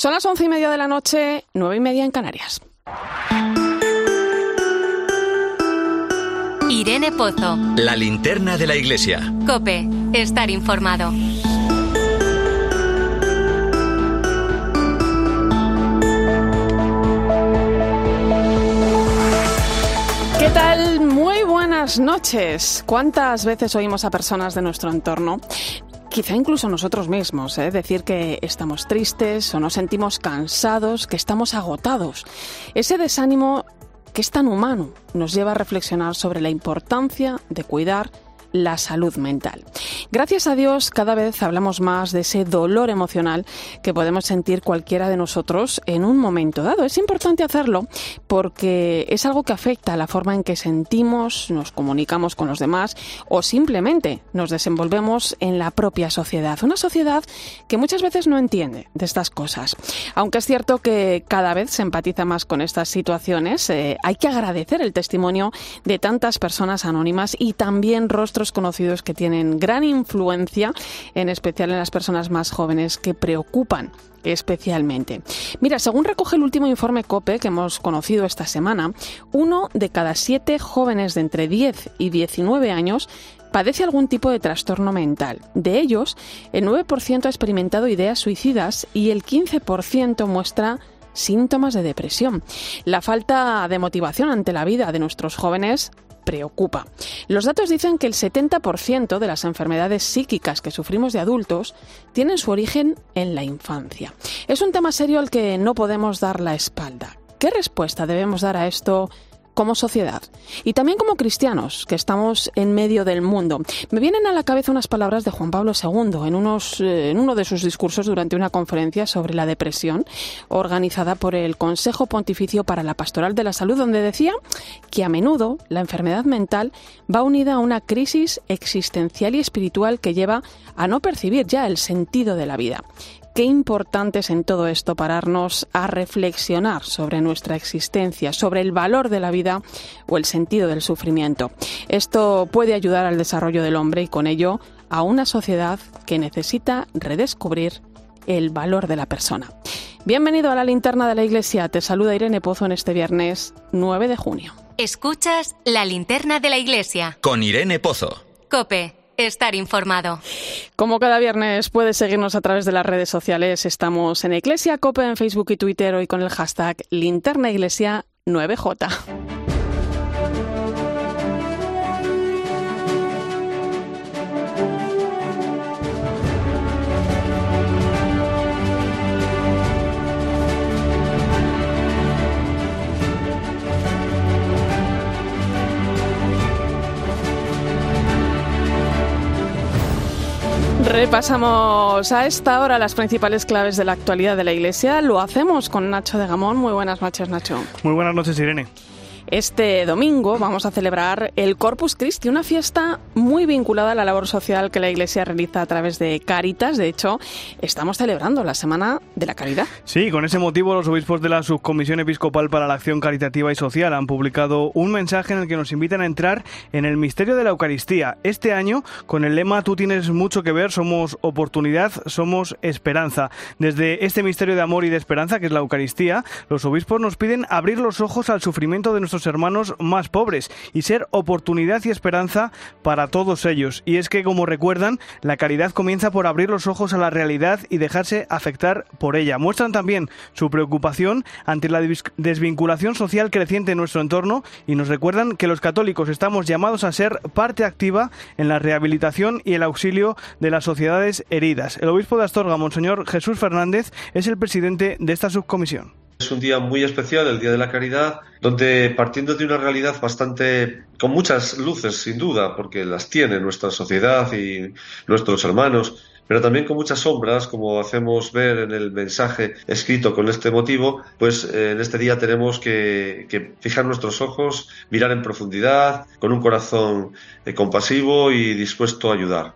Son las once y media de la noche, nueve y media en Canarias. Irene Pozo. La linterna de la iglesia. Cope, estar informado. ¿Qué tal? Muy buenas noches. ¿Cuántas veces oímos a personas de nuestro entorno quizá incluso nosotros mismos, ¿eh? decir que estamos tristes o nos sentimos cansados, que estamos agotados. Ese desánimo que es tan humano nos lleva a reflexionar sobre la importancia de cuidar la salud mental. Gracias a Dios, cada vez hablamos más de ese dolor emocional que podemos sentir cualquiera de nosotros en un momento dado. Es importante hacerlo porque es algo que afecta a la forma en que sentimos, nos comunicamos con los demás o simplemente nos desenvolvemos en la propia sociedad. Una sociedad que muchas veces no entiende de estas cosas. Aunque es cierto que cada vez se empatiza más con estas situaciones, eh, hay que agradecer el testimonio de tantas personas anónimas y también rostros conocidos que tienen gran influencia, en especial en las personas más jóvenes que preocupan especialmente. Mira, según recoge el último informe COPE que hemos conocido esta semana, uno de cada siete jóvenes de entre 10 y 19 años padece algún tipo de trastorno mental. De ellos, el 9% ha experimentado ideas suicidas y el 15% muestra síntomas de depresión. La falta de motivación ante la vida de nuestros jóvenes preocupa. Los datos dicen que el 70% de las enfermedades psíquicas que sufrimos de adultos tienen su origen en la infancia. Es un tema serio al que no podemos dar la espalda. ¿Qué respuesta debemos dar a esto como sociedad y también como cristianos que estamos en medio del mundo. Me vienen a la cabeza unas palabras de Juan Pablo II en, unos, eh, en uno de sus discursos durante una conferencia sobre la depresión organizada por el Consejo Pontificio para la Pastoral de la Salud, donde decía que a menudo la enfermedad mental va unida a una crisis existencial y espiritual que lleva a no percibir ya el sentido de la vida qué importante es en todo esto pararnos a reflexionar sobre nuestra existencia, sobre el valor de la vida o el sentido del sufrimiento. Esto puede ayudar al desarrollo del hombre y con ello a una sociedad que necesita redescubrir el valor de la persona. Bienvenido a la linterna de la iglesia. Te saluda Irene Pozo en este viernes 9 de junio. Escuchas la linterna de la iglesia. Con Irene Pozo. Cope estar informado. Como cada viernes puedes seguirnos a través de las redes sociales. Estamos en Iglesia Cope en Facebook y Twitter hoy con el hashtag Linterna Iglesia 9J. Repasamos a esta hora las principales claves de la actualidad de la Iglesia. Lo hacemos con Nacho de Gamón. Muy buenas noches, Nacho. Muy buenas noches, Irene. Este domingo vamos a celebrar el Corpus Christi, una fiesta muy vinculada a la labor social que la Iglesia realiza a través de Caritas. De hecho, estamos celebrando la Semana de la Caridad. Sí, con ese motivo los obispos de la Subcomisión Episcopal para la Acción Caritativa y Social han publicado un mensaje en el que nos invitan a entrar en el misterio de la Eucaristía. Este año, con el lema Tú tienes mucho que ver, somos oportunidad, somos esperanza. Desde este misterio de amor y de esperanza, que es la Eucaristía, los obispos nos piden abrir los ojos al sufrimiento de nuestros hermanos más pobres y ser oportunidad y esperanza para todos ellos. Y es que, como recuerdan, la caridad comienza por abrir los ojos a la realidad y dejarse afectar por ella. Muestran también su preocupación ante la desvinculación social creciente en nuestro entorno y nos recuerdan que los católicos estamos llamados a ser parte activa en la rehabilitación y el auxilio de las sociedades heridas. El obispo de Astorga, Monseñor Jesús Fernández, es el presidente de esta subcomisión. Es un día muy especial, el Día de la Caridad, donde partiendo de una realidad bastante con muchas luces, sin duda, porque las tiene nuestra sociedad y nuestros hermanos, pero también con muchas sombras, como hacemos ver en el mensaje escrito con este motivo, pues eh, en este día tenemos que, fijar nuestros ojos, mirar en profundidad, con un corazón eh, compasivo y dispuesto a ayudar.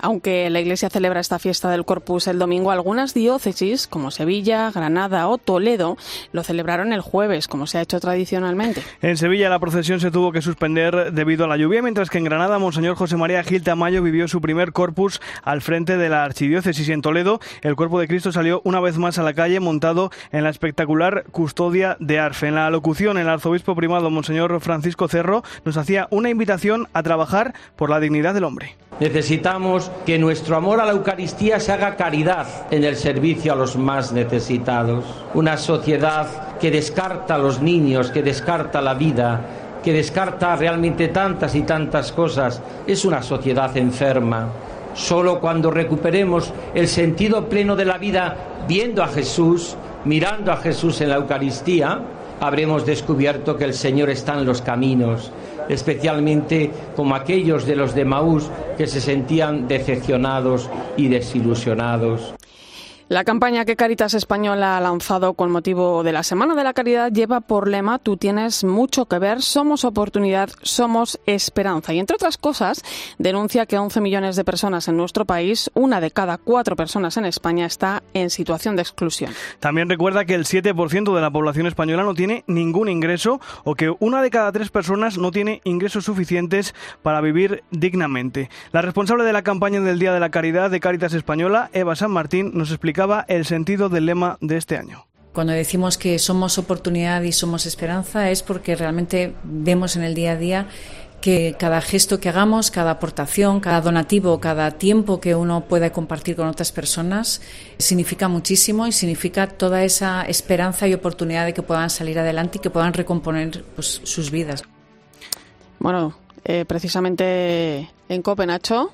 Aunque la Iglesia celebra esta fiesta del Corpus el domingo, algunas diócesis, como Sevilla, Granada o Toledo, lo celebraron el jueves, como se ha hecho tradicionalmente. En Sevilla la procesión se tuvo que suspender debido a la lluvia, mientras que en Granada Monseñor José María Gil Tamayo vivió su primer Corpus al frente de la archidiócesis. Y en Toledo el cuerpo de Cristo salió una vez más a la calle montado en la espectacular custodia de Arfe. En la locución, el arzobispo primado Monseñor Francisco Cerro nos hacía una invitación a trabajar por la dignidad del hombre. Necesitamos que nuestro amor a la Eucaristía se haga caridad en el servicio a los más necesitados. Una sociedad que descarta a los niños, que descarta la vida, que descarta realmente tantas y tantas cosas, es una sociedad enferma. Solo cuando recuperemos el sentido pleno de la vida viendo a Jesús, mirando a Jesús en la Eucaristía, habremos descubierto que el Señor está en los caminos, especialmente como aquellos de los de Maús que se sentían decepcionados y desilusionados. La campaña que Caritas Española ha lanzado con motivo de la Semana de la Caridad lleva por lema Tú tienes mucho que ver, somos oportunidad, somos esperanza. Y entre otras cosas, denuncia que 11 millones de personas en nuestro país, una de cada cuatro personas en España, está en situación de exclusión. También recuerda que el 7% de la población española no tiene ningún ingreso o que una de cada tres personas no tiene ingresos suficientes para vivir dignamente. La responsable de la campaña del Día de la Caridad de Caritas Española, Eva San Martín, nos explica el sentido del lema de este año. Cuando decimos que somos oportunidad y somos esperanza es porque realmente vemos en el día a día que cada gesto que hagamos, cada aportación, cada donativo, cada tiempo que uno pueda compartir con otras personas significa muchísimo y significa toda esa esperanza y oportunidad de que puedan salir adelante y que puedan recomponer pues, sus vidas. Bueno, eh, precisamente en Copenhague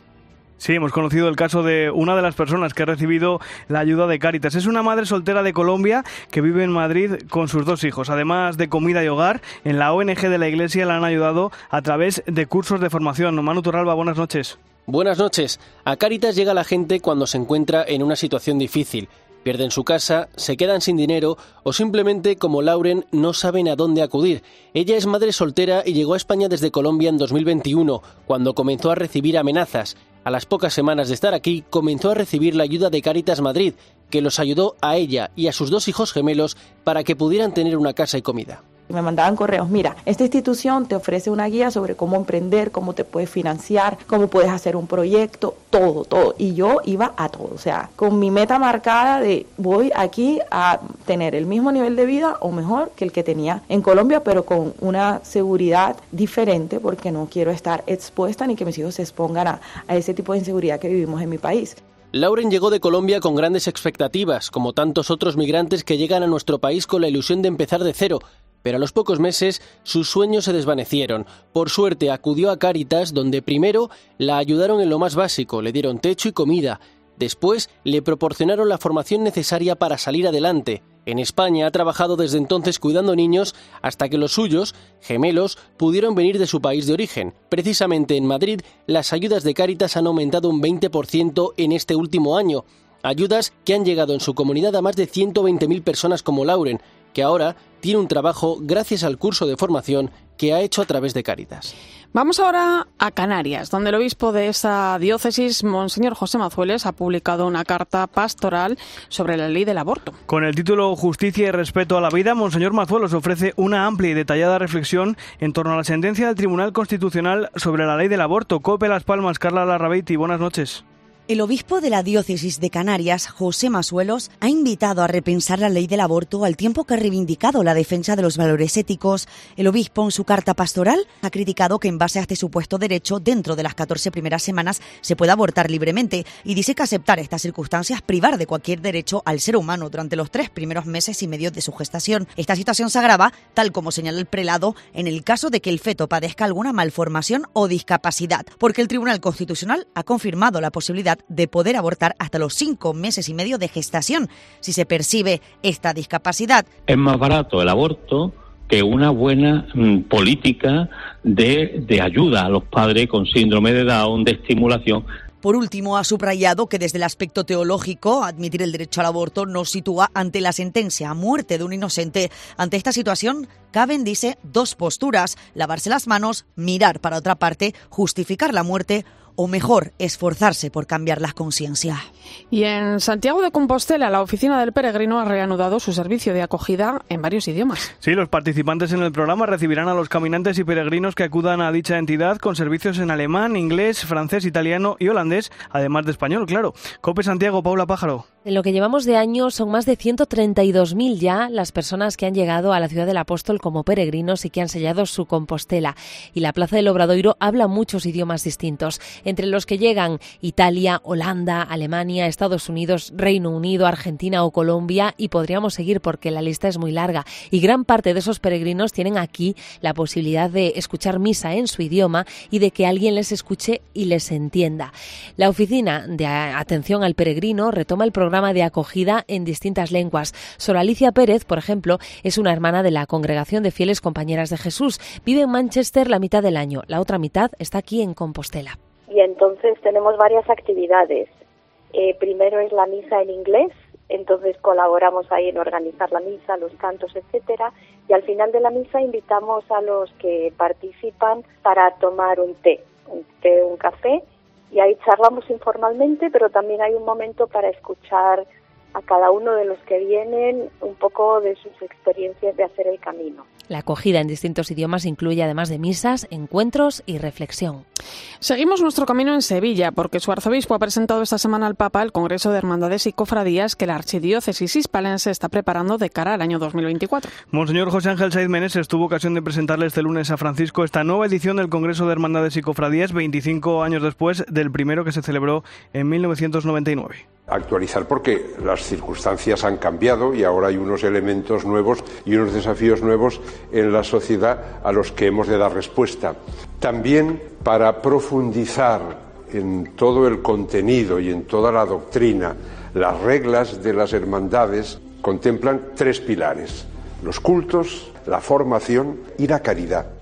Sí, hemos conocido el caso de una de las personas que ha recibido la ayuda de Cáritas. Es una madre soltera de Colombia que vive en Madrid con sus dos hijos. Además de comida y hogar, en la ONG de la Iglesia la han ayudado a través de cursos de formación. Manu Turralba, buenas noches. Buenas noches. A Cáritas llega la gente cuando se encuentra en una situación difícil. Pierden su casa, se quedan sin dinero o simplemente, como Lauren, no saben a dónde acudir. Ella es madre soltera y llegó a España desde Colombia en 2021, cuando comenzó a recibir amenazas. A las pocas semanas de estar aquí, comenzó a recibir la ayuda de Caritas Madrid, que los ayudó a ella y a sus dos hijos gemelos para que pudieran tener una casa y comida. Me mandaban correos, mira, esta institución te ofrece una guía sobre cómo emprender, cómo te puedes financiar, cómo puedes hacer un proyecto, todo, todo. Y yo iba a todo, o sea, con mi meta marcada de voy aquí a tener el mismo nivel de vida o mejor que el que tenía en Colombia, pero con una seguridad diferente porque no quiero estar expuesta ni que mis hijos se expongan a, a ese tipo de inseguridad que vivimos en mi país. Lauren llegó de Colombia con grandes expectativas, como tantos otros migrantes que llegan a nuestro país con la ilusión de empezar de cero, pero a los pocos meses sus sueños se desvanecieron. Por suerte acudió a Cáritas, donde primero la ayudaron en lo más básico, le dieron techo y comida. Después le proporcionaron la formación necesaria para salir adelante. En España ha trabajado desde entonces cuidando niños hasta que los suyos, gemelos, pudieron venir de su país de origen. Precisamente en Madrid, las ayudas de Cáritas han aumentado un 20% en este último año. Ayudas que han llegado en su comunidad a más de 120.000 personas como Lauren, que ahora tiene un trabajo gracias al curso de formación que ha hecho a través de Cáritas. Vamos ahora a Canarias, donde el obispo de esa diócesis, Monseñor José Mazueles, ha publicado una carta pastoral sobre la ley del aborto. Con el título Justicia y respeto a la vida, Monseñor Mazuelos ofrece una amplia y detallada reflexión en torno a la sentencia del Tribunal Constitucional sobre la ley del aborto. Cope Las Palmas, Carla Larrabeiti, buenas noches. El obispo de la diócesis de Canarias, José Masuelos, ha invitado a repensar la ley del aborto al tiempo que ha reivindicado la defensa de los valores éticos. El obispo, en su carta pastoral, ha criticado que en base a este supuesto derecho, dentro de las 14 primeras semanas, se pueda abortar libremente y dice que aceptar estas circunstancias privar de cualquier derecho al ser humano durante los tres primeros meses y medio de su gestación. Esta situación se agrava, tal como señala el prelado, en el caso de que el feto padezca alguna malformación o discapacidad, porque el Tribunal Constitucional ha confirmado la posibilidad de poder abortar hasta los cinco meses y medio de gestación si se percibe esta discapacidad. Es más barato el aborto que una buena mm, política de, de ayuda a los padres con síndrome de Down, de estimulación por último, ha subrayado que desde el aspecto teológico, admitir el derecho al aborto nos sitúa ante la sentencia a muerte de un inocente. Ante esta situación, caben, dice, dos posturas, lavarse las manos, mirar para otra parte, justificar la muerte o mejor, esforzarse por cambiar las conciencias. Y en Santiago de Compostela, la oficina del peregrino ha reanudado su servicio de acogida en varios idiomas. Sí, los participantes en el programa recibirán a los caminantes y peregrinos que acudan a dicha entidad con servicios en alemán, inglés, francés, italiano y holandés, además de español, claro. Cope Santiago, Paula Pájaro. En lo que llevamos de año son más de 132.000 ya las personas que han llegado a la ciudad del Apóstol como peregrinos y que han sellado su Compostela. Y la Plaza del Obradoiro habla muchos idiomas distintos, entre los que llegan Italia, Holanda, Alemania, Estados Unidos, Reino Unido, Argentina o Colombia y podríamos seguir porque la lista es muy larga. Y gran parte de esos peregrinos tienen aquí la posibilidad de escuchar misa en su idioma y de que alguien les escuche y les entienda. La oficina de atención al peregrino retoma el programa de acogida en distintas lenguas. Sor Alicia Pérez, por ejemplo, es una hermana de la Congregación de Fieles Compañeras de Jesús. Vive en Manchester la mitad del año, la otra mitad está aquí en Compostela. Y entonces tenemos varias actividades. Eh, primero es la misa en inglés, entonces colaboramos ahí en organizar la misa, los cantos, etcétera, y al final de la misa invitamos a los que participan para tomar un té, un té, un café y ahí charlamos informalmente, pero también hay un momento para escuchar a cada uno de los que vienen un poco de sus experiencias de hacer el camino. La acogida en distintos idiomas incluye además de misas, encuentros y reflexión. Seguimos nuestro camino en Sevilla porque su arzobispo ha presentado esta semana al Papa el Congreso de Hermandades y Cofradías que la Archidiócesis hispalense está preparando de cara al año 2024. Monseñor José Ángel Saiz Meneses tuvo ocasión de presentarle este lunes a Francisco esta nueva edición del Congreso de Hermandades y Cofradías 25 años después del primero que se celebró en 1999 actualizar porque las circunstancias han cambiado y ahora hay unos elementos nuevos y unos desafíos nuevos en la sociedad a los que hemos de dar respuesta. También para profundizar en todo el contenido y en toda la doctrina, las reglas de las hermandades contemplan tres pilares, los cultos, la formación y la caridad.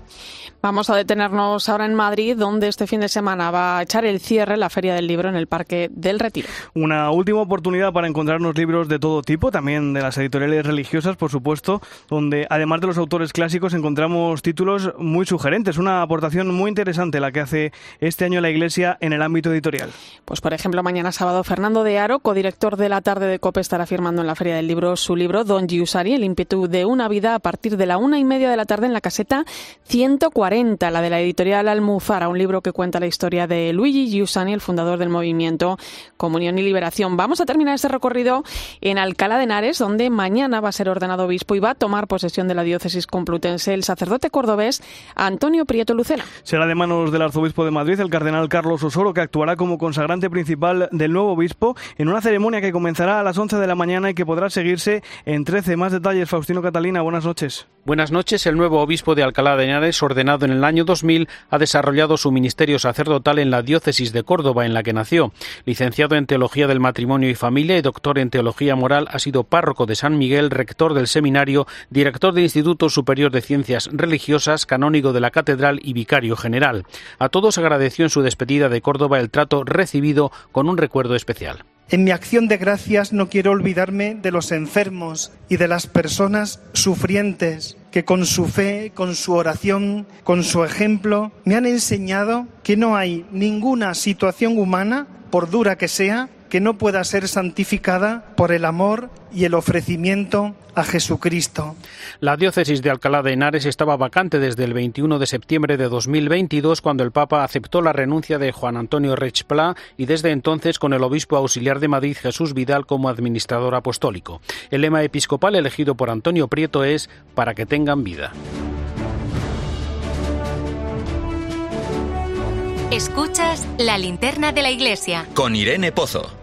Vamos a detenernos ahora en Madrid, donde este fin de semana va a echar el cierre la Feria del Libro en el Parque del Retiro. Una última oportunidad para encontrarnos libros de todo tipo, también de las editoriales religiosas, por supuesto, donde además de los autores clásicos encontramos títulos muy sugerentes. Una aportación muy interesante la que hace este año la Iglesia en el ámbito editorial. Pues por ejemplo, mañana sábado Fernando de Aro, codirector de la tarde de COPE, estará firmando en la Feria del Libro su libro Don Giussari, el ímpetu de una vida a partir de la una y media de la tarde en la caseta 140 la de la editorial Almuzara, un libro que cuenta la historia de Luigi Giussani, el fundador del movimiento Comunión y Liberación. Vamos a terminar este recorrido en Alcalá de Henares, donde mañana va a ser ordenado obispo y va a tomar posesión de la diócesis complutense el sacerdote cordobés Antonio Prieto Lucena. Será de manos del arzobispo de Madrid, el cardenal Carlos Osoro, que actuará como consagrante principal del nuevo obispo en una ceremonia que comenzará a las 11 de la mañana y que podrá seguirse en 13. Más detalles, Faustino Catalina, buenas noches. Buenas noches. El nuevo obispo de Alcalá de Henares, ordenado en el año 2000 ha desarrollado su ministerio sacerdotal en la diócesis de Córdoba, en la que nació. Licenciado en Teología del Matrimonio y Familia y doctor en Teología Moral, ha sido párroco de San Miguel, rector del seminario, director del Instituto Superior de Ciencias Religiosas, canónigo de la Catedral y vicario general. A todos agradeció en su despedida de Córdoba el trato recibido con un recuerdo especial. En mi acción de gracias no quiero olvidarme de los enfermos y de las personas sufrientes que con su fe, con su oración, con su ejemplo, me han enseñado que no hay ninguna situación humana, por dura que sea, que no pueda ser santificada por el amor y el ofrecimiento a Jesucristo. La diócesis de Alcalá de Henares estaba vacante desde el 21 de septiembre de 2022 cuando el Papa aceptó la renuncia de Juan Antonio Rechplá y desde entonces con el obispo auxiliar de Madrid Jesús Vidal como administrador apostólico. El lema episcopal elegido por Antonio Prieto es para que tengan vida. Escuchas la linterna de la iglesia. Con Irene Pozo.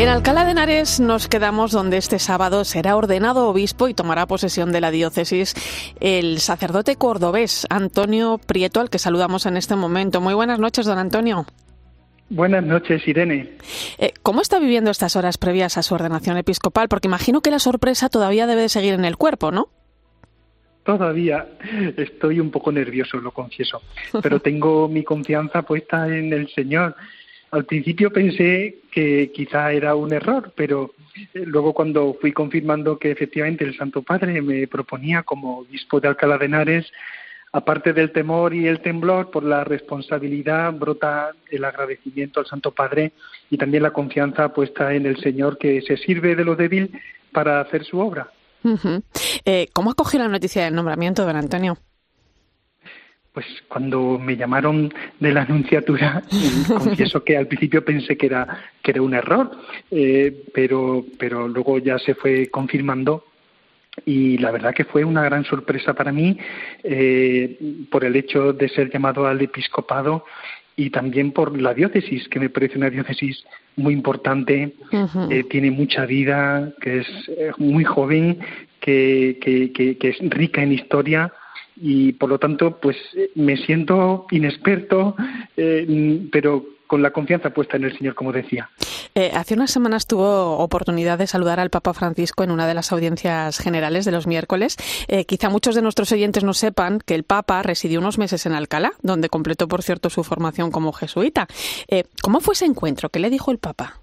En Alcalá de Henares nos quedamos donde este sábado será ordenado obispo y tomará posesión de la diócesis el sacerdote cordobés Antonio Prieto, al que saludamos en este momento. Muy buenas noches, don Antonio. Buenas noches, Irene. Eh, ¿Cómo está viviendo estas horas previas a su ordenación episcopal? Porque imagino que la sorpresa todavía debe de seguir en el cuerpo, ¿no? Todavía estoy un poco nervioso, lo confieso, pero tengo mi confianza puesta en el Señor. Al principio pensé que quizá era un error, pero eh, luego cuando fui confirmando que efectivamente el Santo Padre me proponía como obispo de Alcalá de Henares, aparte del temor y el temblor, por la responsabilidad brota el agradecimiento al Santo Padre y también la confianza puesta en el Señor que se sirve de lo débil para hacer su obra. Eh, ¿Cómo acogió la noticia del nombramiento, don Antonio? Pues cuando me llamaron de la anunciatura, confieso que al principio pensé que era que era un error, eh, pero pero luego ya se fue confirmando y la verdad que fue una gran sorpresa para mí eh, por el hecho de ser llamado al episcopado y también por la diócesis, que me parece una diócesis muy importante, eh, tiene mucha vida, que es eh, muy joven, que, que, que, es rica en historia y por lo tanto pues me siento inexperto, pero con la confianza puesta en el Señor, como decía. Eh, hace unas semanas tuvo oportunidad de saludar al Papa Francisco en una de las audiencias generales de los miércoles. Eh, quizá muchos de nuestros oyentes no sepan que el Papa residió unos meses en Alcalá, donde completó, por cierto, su formación como jesuita. Eh, ¿Cómo fue ese encuentro? ¿Qué le dijo el Papa?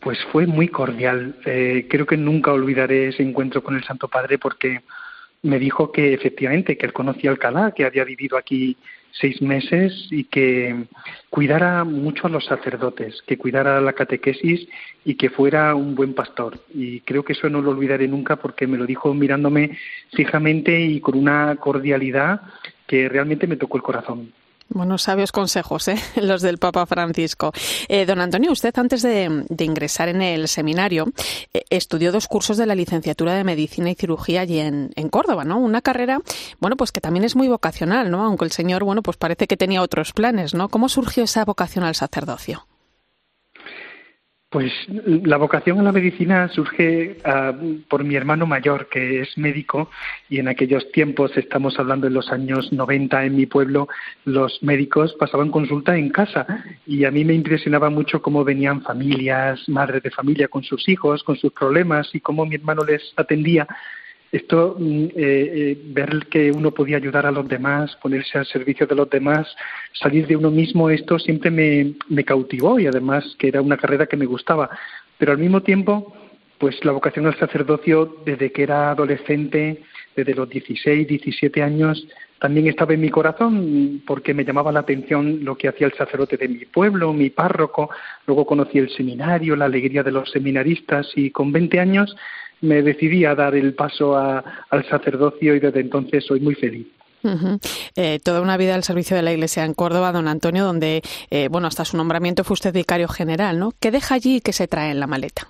Pues fue muy cordial. creo que nunca olvidaré ese encuentro con el Santo Padre porque me dijo que efectivamente que él conocía Alcalá, que había vivido aquí seis meses y que cuidara mucho a los sacerdotes, que cuidara la catequesis y que fuera un buen pastor. Y creo que eso no lo olvidaré nunca porque me lo dijo mirándome fijamente y con una cordialidad que realmente me tocó el corazón. Buenos sabios consejos, ¿eh? los del Papa Francisco. Eh, don Antonio, usted antes de, ingresar en el seminario eh, estudió dos cursos de la licenciatura de Medicina y Cirugía allí en, en, Córdoba, ¿no? Una carrera, bueno, pues que también es muy vocacional, ¿no? Aunque el señor, bueno, pues parece que tenía otros planes, ¿no? ¿Cómo surgió esa vocación al sacerdocio? Pues la vocación a la medicina surge ah, por mi hermano mayor, que es médico, y en aquellos tiempos, estamos hablando de los años 90 en mi pueblo, los médicos pasaban consulta en casa y a mí me impresionaba mucho cómo venían familias, madres de familia con sus hijos, con sus problemas y cómo mi hermano les atendía esto, mm, eh, eh, ver que uno podía ayudar a los demás, ponerse al servicio de los demás, salir de uno mismo, esto siempre me, me cautivó y además que era una carrera que me gustaba. Pero al mismo tiempo, pues la vocación al sacerdocio, desde que era adolescente, desde los 16, 17 años, también estaba en mi corazón porque me llamaba la atención lo que hacía el sacerdote de mi pueblo, mi párroco, luego conocí el seminario, la alegría de los seminaristas y con 20 años me decidí a dar el paso al sacerdocio y desde entonces soy muy feliz. Eh, toda una vida al servicio de la Iglesia en Córdoba, don Antonio, donde, eh, bueno, hasta su nombramiento fue usted vicario general, ¿no? ¿Qué deja allí y qué se trae en la maleta?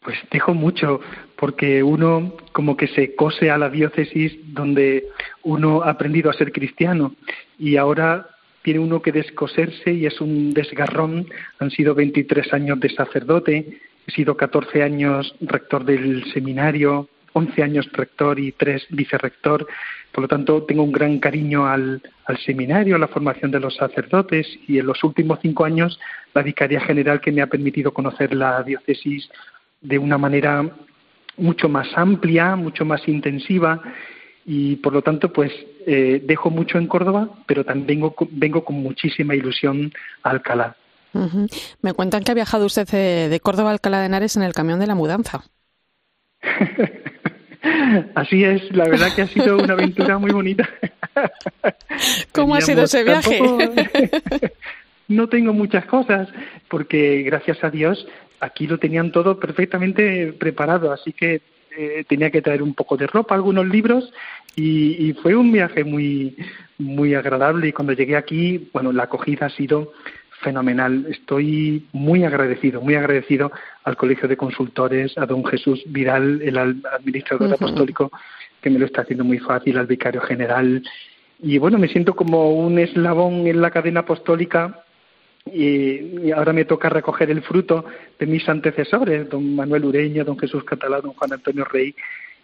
Pues dejo mucho, porque uno como que se cose a la diócesis donde uno ha aprendido a ser cristiano y ahora tiene uno que descoserse y es un desgarrón. Han sido 23 años de sacerdote, He sido 14 años rector del seminario, 11 años rector y 3 vicerrector. Por lo tanto, tengo un gran cariño al, seminario, a la formación de los sacerdotes y en los últimos cinco años la Vicaría General que me ha permitido conocer la diócesis de una manera mucho más amplia, mucho más intensiva y por lo tanto pues eh, dejo mucho en Córdoba, pero también vengo, vengo con muchísima ilusión a Alcalá. Me cuentan que ha viajado usted de, Córdoba a Alcalá de Henares en el camión de la mudanza. Así es, la verdad que ha sido una aventura muy bonita. ¿Cómo ha sido ese viaje? no tengo muchas cosas, porque gracias a Dios aquí lo tenían todo perfectamente preparado, así que eh, tenía que traer un poco de ropa, algunos libros, y, y, fue un viaje muy, muy agradable. Y cuando llegué aquí, bueno, la acogida ha sido fenomenal. Estoy muy agradecido, muy agradecido al Colegio de Consultores, a don Jesús Vidal, el administrador apostólico, que me lo está haciendo muy fácil, al vicario general. Y bueno, me siento como un eslabón en la cadena apostólica y, ahora me toca recoger el fruto de mis antecesores, don Manuel Ureña, don Jesús Catalán, don Juan Antonio Rey,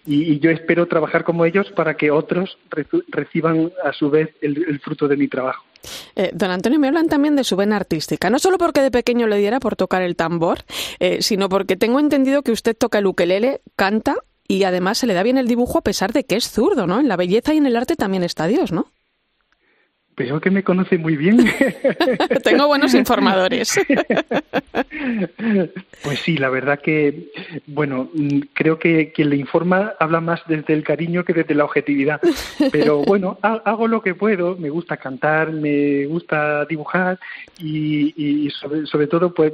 y, yo espero trabajar como ellos para que otros reciban a su vez el, fruto de mi trabajo. Eh, don Antonio, me hablan también de su vena artística, no solo porque de pequeño le diera por tocar el tambor, eh, sino porque tengo entendido que usted toca el ukelele, canta y además se le da bien el dibujo a pesar de que es zurdo, ¿no? En la belleza y en el arte también está Dios, ¿no? Veo que me conoce muy bien. Tengo buenos informadores. pues sí, la verdad que, bueno, mm, creo que quien le informa habla más desde el cariño que desde la objetividad. Pero bueno, hago lo que puedo. Me gusta cantar, me gusta dibujar y, sobre, todo, pues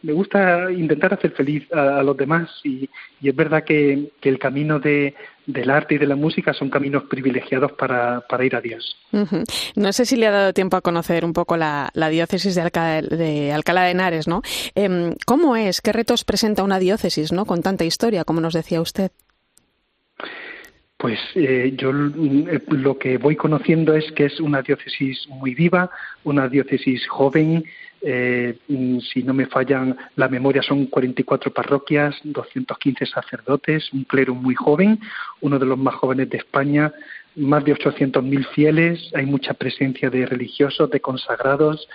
me gusta intentar hacer feliz a, los demás. Y, es verdad que el camino de, del arte y de la música son caminos privilegiados para, ir a Dios. No sé si le ha dado tiempo a conocer un poco la, diócesis de, Alcalá de Henares, ¿no? Em, ¿Cómo es? ¿Qué retos presenta una diócesis, ¿no? Con tanta historia, como nos decía usted. Pues eh, yo eh, lo que voy conociendo es que es una diócesis muy viva, una diócesis joven, eh, mm, si no me fallan la memoria, son 44 parroquias, 215 sacerdotes, un clero muy joven, uno de los más jóvenes de España, más de 800.000 fieles, hay mucha presencia de religiosos, de consagrados.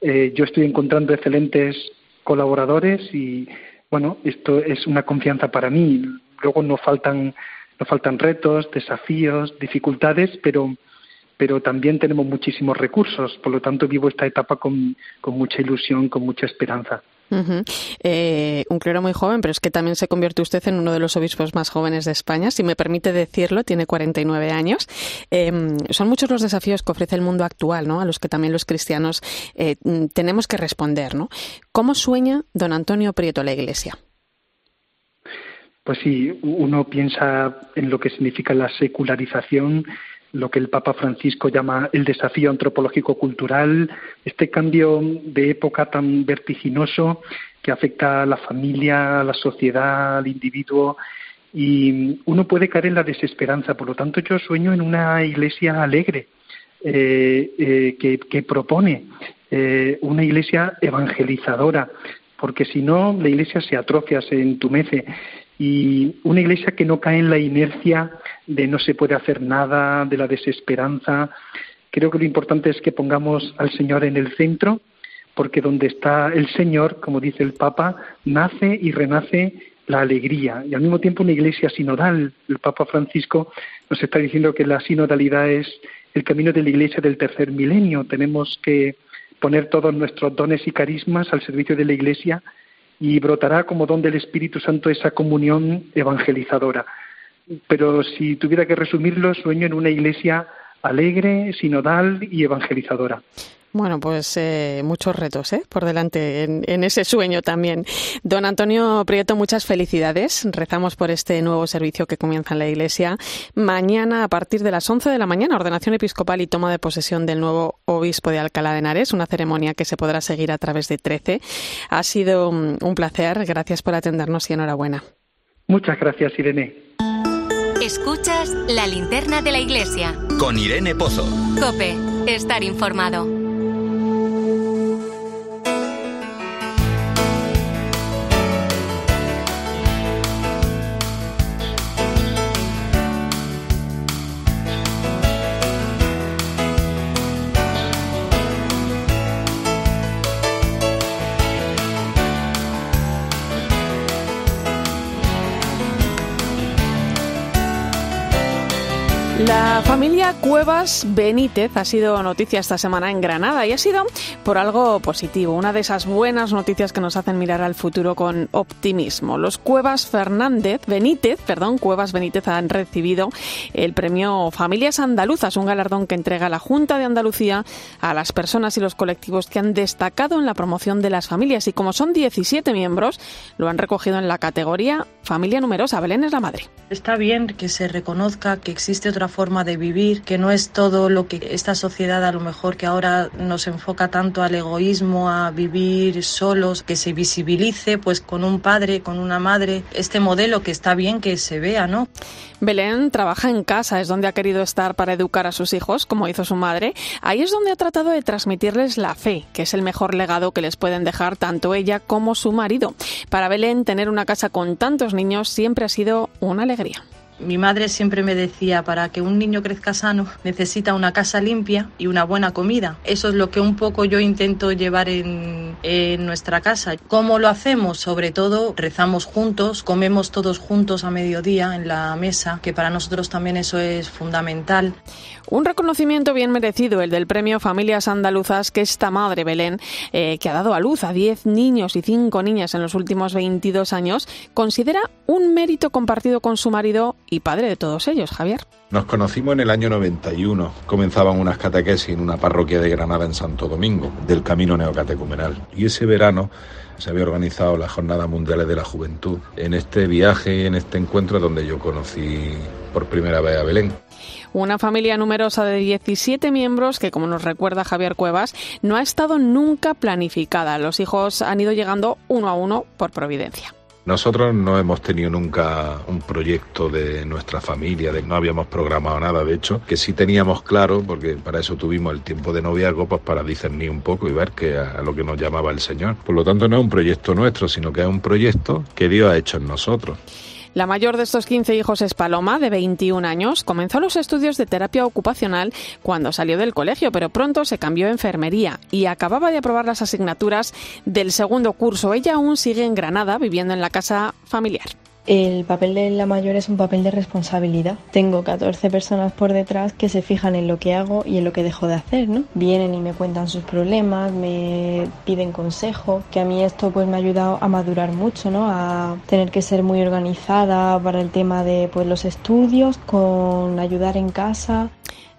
Eh, yo estoy encontrando excelentes colaboradores y, bueno, esto es una confianza para mí. Luego no faltan, no faltan retos, desafíos, dificultades, pero pero también tenemos muchísimos recursos. Por lo tanto, vivo esta etapa con, mucha ilusión, con mucha esperanza. Eh, un clero muy joven, pero es que también se convierte usted en uno de los obispos más jóvenes de España, si me permite decirlo, tiene 49 años. Em, son muchos los desafíos que ofrece el mundo actual, ¿no? A los que también los cristianos eh, tenemos que responder, ¿no? ¿Cómo sueña don Antonio Prieto la Iglesia? Pues sí, uno piensa en lo que significa la secularización lo que el Papa Francisco llama el desafío antropológico cultural, este cambio de época tan vertiginoso que afecta a la familia, a la sociedad, al individuo, y uno puede caer en la desesperanza. Por lo tanto, yo sueño en una iglesia alegre, eh, eh, que, propone eh, una iglesia evangelizadora, porque si no, la iglesia se atrofia, se entumece y una iglesia que no cae en la inercia de no se puede hacer nada, de la desesperanza. Creo que lo importante es que pongamos al Señor en el centro, porque donde está el Señor, como dice el Papa, nace y renace la alegría y al mismo tiempo una iglesia sinodal. El Papa Francisco nos está diciendo que la sinodalidad es el camino de la iglesia del tercer milenio. Tenemos que poner todos nuestros dones y carismas al servicio de la iglesia y brotará como don del Espíritu Santo esa comunión evangelizadora. Pero si tuviera que resumirlo, sueño en una iglesia alegre, sinodal y evangelizadora. Bueno, pues eh, muchos retos ¿eh? por delante en, ese sueño también. Don Antonio Prieto, muchas felicidades. Rezamos por este nuevo servicio que comienza en la Iglesia. Mañana, a partir de las 11 de la mañana, ordenación episcopal y toma de posesión del nuevo obispo de Alcalá de Henares, una ceremonia que se podrá seguir a través de 13. Ha sido mm, un placer. Gracias por atendernos y enhorabuena. Muchas gracias, Irene. Escuchas la linterna de la Iglesia. Con Irene Pozo. Cope, estar informado. La familia Cuevas Benítez ha sido noticia esta semana en Granada y ha sido por algo positivo, una de esas buenas noticias que nos hacen mirar al futuro con optimismo. Los Cuevas Fernández Benítez, perdón, Cuevas Benítez han recibido el premio Familias Andaluzas, un galardón que entrega la Junta de Andalucía a las personas y los colectivos que han destacado en la promoción de las familias y como son 17 miembros, lo han recogido en la categoría Familia Numerosa. Belén es la madre. Está bien que se reconozca que existe otra forma de vivir, que no es todo lo que esta sociedad a lo mejor que ahora nos enfoca tanto al egoísmo, a vivir solos, que se visibilice pues con un padre, con una madre, este modelo que está bien que se vea, ¿no? Belén trabaja en casa, es donde ha querido estar para educar a sus hijos, como hizo su madre. Ahí es donde ha tratado de transmitirles la fe, que es el mejor legado que les pueden dejar tanto ella como su marido. Para Belén, tener una casa con tantos niños siempre ha sido una alegría Mi madre siempre me decía, para que un niño crezca sano necesita una casa limpia y una buena comida. Eso es lo que un poco yo intento llevar en, en nuestra casa. ¿Cómo lo hacemos? Sobre todo rezamos juntos, comemos todos juntos a mediodía en la mesa, que para nosotros también eso es fundamental. Un reconocimiento bien merecido, el del premio Familias Andaluzas, que esta madre Belén, eh, que ha dado a luz a 10 niños y 5 niñas en los últimos 22 años, considera un mérito compartido con su marido y padre de todos ellos, Javier. Nos conocimos en el año 91. Comenzaban unas catequesis en una parroquia de Granada en Santo Domingo, del Camino Neocatecumenal. Y ese verano se había organizado las Jornadas Mundiales de la Juventud. En este viaje, en este encuentro, donde yo conocí por primera vez a Belén. Una familia numerosa de 17 miembros que, como nos recuerda Javier Cuevas, no ha estado nunca planificada. Los hijos han ido llegando uno a uno por providencia. Nosotros no hemos tenido nunca un proyecto de nuestra familia, de, no habíamos programado nada, de hecho, que sí teníamos claro, porque para eso tuvimos el tiempo de noviazgo, pues para discernir un poco y ver que a, a lo que nos llamaba el Señor. Por lo tanto, no es un proyecto nuestro, sino que es un proyecto que Dios ha hecho en nosotros. La mayor de estos 15 hijos es Paloma, de 21 años. Comenzó los estudios de terapia ocupacional cuando salió del colegio, pero pronto se cambió a enfermería y acababa de aprobar las asignaturas del segundo curso. Ella aún sigue en Granada, viviendo en la casa familiar. El papel de la mayor es un papel de responsabilidad. Tengo 14 personas por detrás que se fijan en lo que hago y en lo que dejo de hacer, ¿no? Vienen y me cuentan sus problemas, me piden consejo, que a mí esto pues me ha ayudado a madurar mucho, ¿no? A tener que ser muy organizada para el tema de pues los estudios, con ayudar en casa.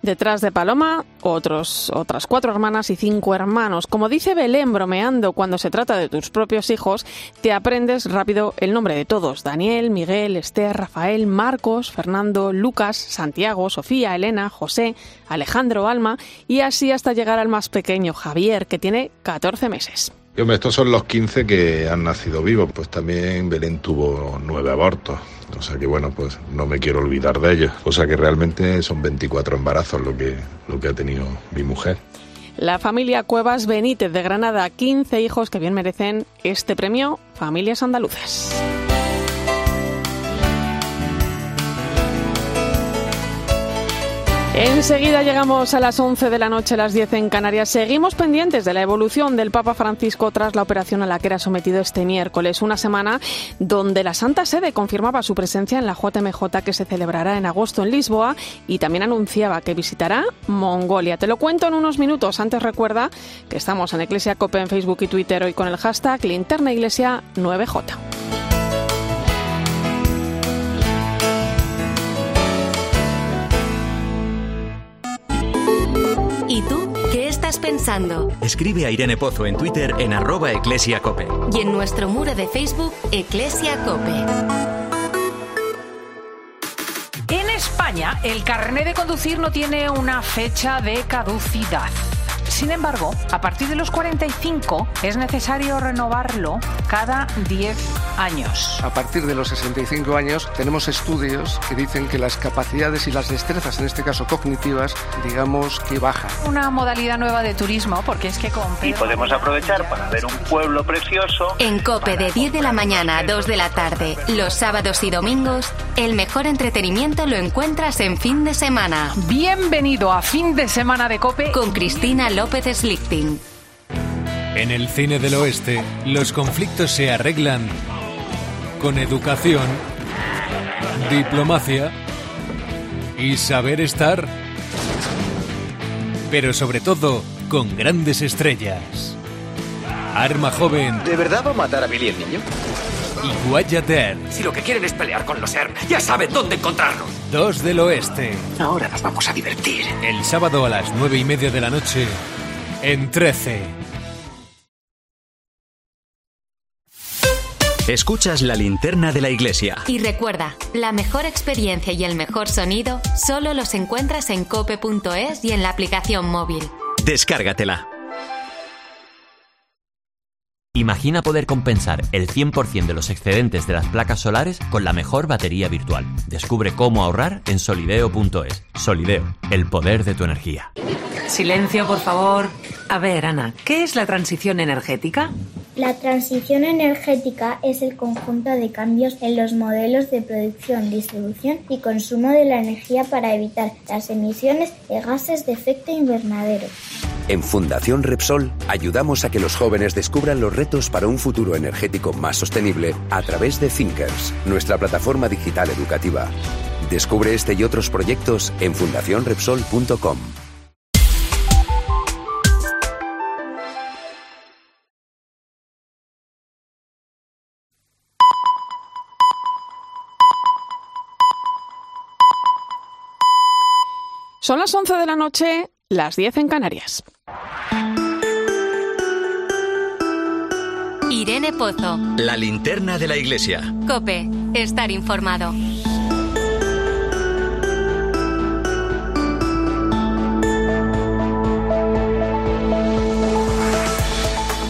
Detrás de Paloma, otros, otras cuatro hermanas y cinco hermanos. Como dice Belén bromeando, cuando se trata de tus propios hijos, te aprendes rápido el nombre de todos. Daniel, Miguel, Esther, Rafael, Marcos, Fernando, Lucas, Santiago, Sofía, Elena, José, Alejandro, Alma y así hasta llegar al más pequeño, Javier, que tiene 14 meses. Hombre, estos son los 15 que han nacido vivos, pues también Belén tuvo nueve abortos. O sea que bueno, pues no me quiero olvidar de ellos. O sea que realmente son 24 embarazos lo que, lo que ha tenido mi mujer. La familia Cuevas Benítez de Granada, 15 hijos que bien merecen este premio Familias Andaluzas. Enseguida llegamos a las 11 de la noche, las 10 en Canarias. Seguimos pendientes de la evolución del Papa Francisco tras la operación a la que era sometido este miércoles, una semana donde la Santa Sede confirmaba su presencia en la JMJ que se celebrará en agosto en Lisboa y también anunciaba que visitará Mongolia. Te lo cuento en unos minutos. Antes recuerda que estamos en Iglesia Cope en Facebook y Twitter hoy con el hashtag Linterna Iglesia 9J. Pensando? Escribe a Irene Pozo en Twitter en arroba eclesiacope. Y en nuestro muro de Facebook, Eclesia Cope. En España, el carné de conducir no tiene una fecha de caducidad. Sin embargo, a partir de los 45 es necesario renovarlo cada 10 años. A partir de los 65 años tenemos estudios que dicen que las capacidades y las destrezas, en este caso cognitivas, digamos que bajan. Una modalidad nueva de turismo, porque es que con Y podemos aprovechar para ver un pueblo precioso. En Cope de 10 de la mañana a 2 de la tarde, los sábados y domingos, el mejor entretenimiento lo encuentras en fin de semana. Bienvenido a fin de semana de Cope con Cristina López Slichting. En el cine del oeste, los conflictos se arreglan con educación, diplomacia y saber estar. Pero sobre todo, con grandes estrellas. Arma joven ¿De verdad va a matar a Billy el niño? Y Guayater, Si lo que quieren es pelear con los ERM, ya saben dónde encontrarnos. dos del oeste. Ahora nos vamos a divertir. El sábado a las nueve y media de la noche, en 13. Escuchas la linterna de la iglesia. Y recuerda, la mejor experiencia y el mejor sonido solo los encuentras en cope.es y en la aplicación móvil. Descárgatela. Imagina poder compensar el 100% de los excedentes de las placas solares con la mejor batería virtual. Descubre cómo ahorrar en solideo.es. Solideo, el poder de tu energía. Silencio, por favor. A ver, Ana, ¿qué es la transición energética? La transición energética es el conjunto de cambios en los modelos de producción, distribución y consumo de la energía para evitar las emisiones de gases de efecto invernadero. En Fundación Repsol ayudamos a que los jóvenes descubran los retos para un futuro energético más sostenible a través de Thinkers, nuestra plataforma digital educativa. Descubre este y otros proyectos en fundacionrepsol.com. Son las 11 de la noche, las 10 en Canarias. Irene Pozo. La linterna de la iglesia. Cope. Estar informado.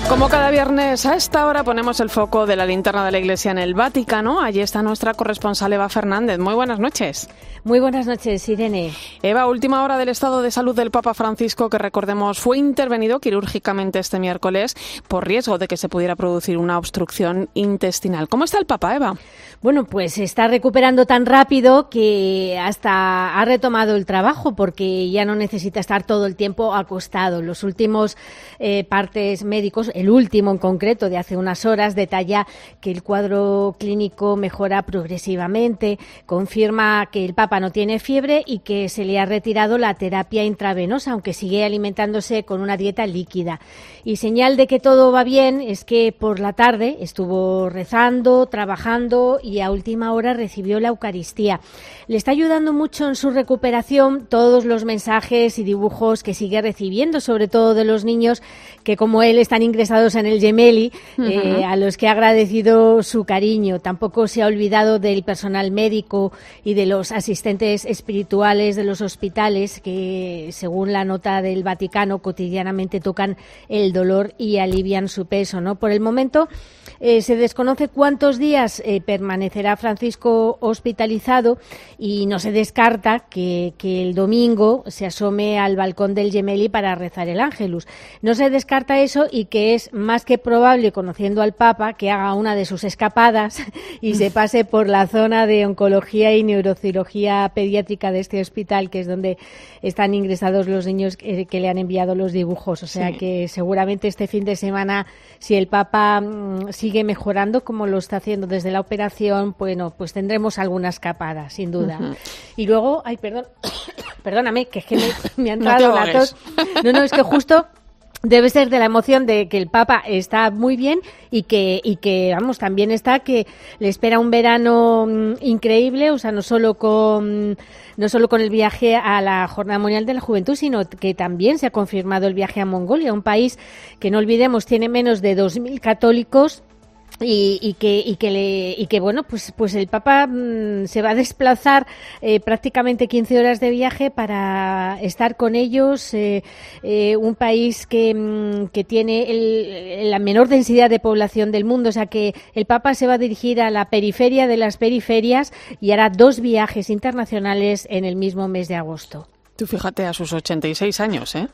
Como cada viernes a esta hora ponemos el foco de la linterna de la iglesia en el Vaticano. Allí está nuestra corresponsal Eva Fernández. Muy buenas noches. Muy buenas noches, Irene. Eva, última hora del estado de salud del Papa Francisco, que recordemos fue intervenido quirúrgicamente este miércoles por riesgo de que se pudiera producir una obstrucción intestinal. ¿Cómo está el Papa, Eva? Bueno, pues está recuperando tan rápido que hasta ha retomado el trabajo porque ya no necesita estar todo el tiempo acostado. Los últimos eh, partes médicos, el último en concreto de hace unas horas, detalla que el cuadro clínico mejora progresivamente, confirma que el Papa no tiene fiebre y que se le ha retirado la terapia intravenosa, aunque sigue alimentándose con una dieta líquida. Y señal de que todo va bien es que por la tarde estuvo rezando, trabajando y a última hora recibió la Eucaristía. Le está ayudando mucho en su recuperación todos los mensajes y dibujos que sigue recibiendo, sobre todo de los niños que como él están ingresados en el Gemelli, eh, a los que ha agradecido su cariño. Tampoco se ha olvidado del personal médico y de los asistentes espirituales de los hospitales que, según la nota del Vaticano, cotidianamente tocan el dolor y alivian su peso. ¿no? Por el momento eh, se desconoce cuántos días eh, permanecerá Francisco hospitalizado y no se descarta que, que, el domingo se asome al balcón del Gemelli para rezar el Ángelus. No se descarta eso y que es más que probable, conociendo al Papa, que haga una de sus escapadas y se pase por la zona de oncología y neurocirugía pediátrica de este hospital, que es donde están ingresados los niños que, que le han enviado los dibujos. O sea sí. que seguramente este fin de semana, si el Papa mmm, sigue mejorando como lo está haciendo desde la operación, bueno, pues tendremos alguna escapada, sin duda. Uh -huh. Y luego, ay, perdón, perdóname, que es que me, me han dado no datos. No, no, es que justo debe ser de la emoción de que el Papa está muy bien y que, y que vamos, también está que le espera un verano mm, increíble, o sea, no solo con no solo con el viaje a la Jornada Mundial de la Juventud, sino que también se ha confirmado el viaje a Mongolia, un país que no olvidemos tiene menos de 2.000 católicos y, y, que y que le y que bueno pues pues el Papa mmm, se va a desplazar eh, prácticamente 15 horas de viaje para estar con ellos eh, eh, un país que, mmm, que tiene el, la menor densidad de población del mundo o sea que el Papa se va a dirigir a la periferia de las periferias y hará dos viajes internacionales en el mismo mes de agosto. Tú fíjate a sus 86 años, ¿eh?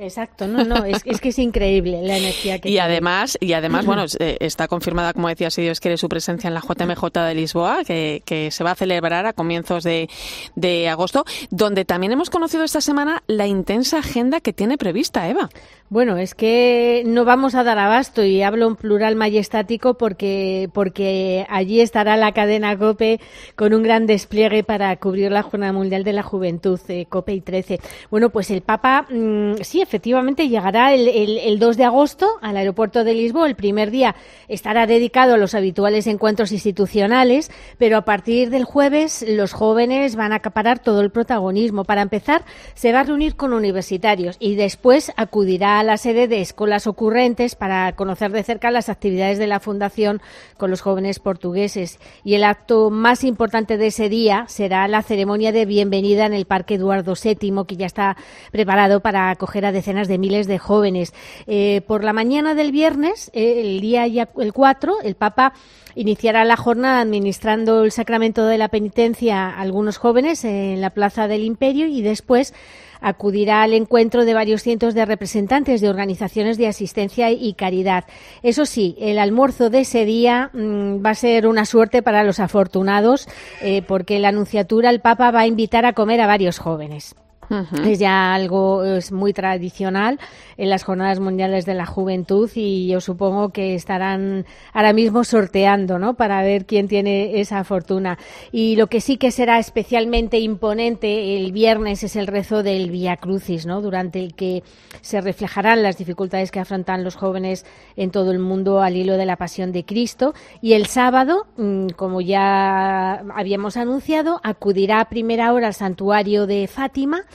Exacto, no, no, es, es, que es increíble la energía que y tiene. además y además bueno está confirmada como decía si Dios quiere su presencia en la JMJ de Lisboa que, que se va a celebrar a comienzos de, de, agosto donde también hemos conocido esta semana la intensa agenda que tiene prevista Eva bueno es que no vamos a dar abasto y hablo en plural majestático porque porque allí estará la cadena Cope con un gran despliegue para cubrir la Jornada Mundial de la Juventud eh, Cope y 13 bueno pues el Papa mmm, sí efectivamente llegará el, el, el, 2 de agosto al aeropuerto de Lisboa. El primer día estará dedicado a los habituales encuentros institucionales, pero a partir del jueves los jóvenes van a acaparar todo el protagonismo. Para empezar, se va a reunir con universitarios y después acudirá a la sede de escuelas ocurrentes para conocer de cerca las actividades de la Fundación con los jóvenes portugueses. Y el acto más importante de ese día será la ceremonia de bienvenida en el Parque Eduardo VII, que ya está preparado para acoger a decenas de miles de jóvenes. Eh, por la mañana del viernes, eh, el día ya el 4, el Papa iniciará la jornada administrando el sacramento de la penitencia a algunos jóvenes en la Plaza del Imperio y después acudirá al encuentro de varios cientos de representantes de organizaciones de asistencia y caridad. Eso sí, el almuerzo de ese día mm, va a ser una suerte para los afortunados, eh, porque la anunciatura el Papa va a invitar a comer a varios jóvenes. Es ya algo es muy tradicional en las Jornadas Mundiales de la Juventud y yo supongo que estarán ahora mismo sorteando, ¿no? Para ver quién tiene esa fortuna. Y lo que sí que será especialmente imponente el viernes es el rezo del Via Crucis, ¿no? Durante el que se reflejarán las dificultades que afrontan los jóvenes en todo el mundo al hilo de la Pasión de Cristo. Y el sábado, mm, como ya habíamos anunciado, acudirá a primera hora al santuario de Fátima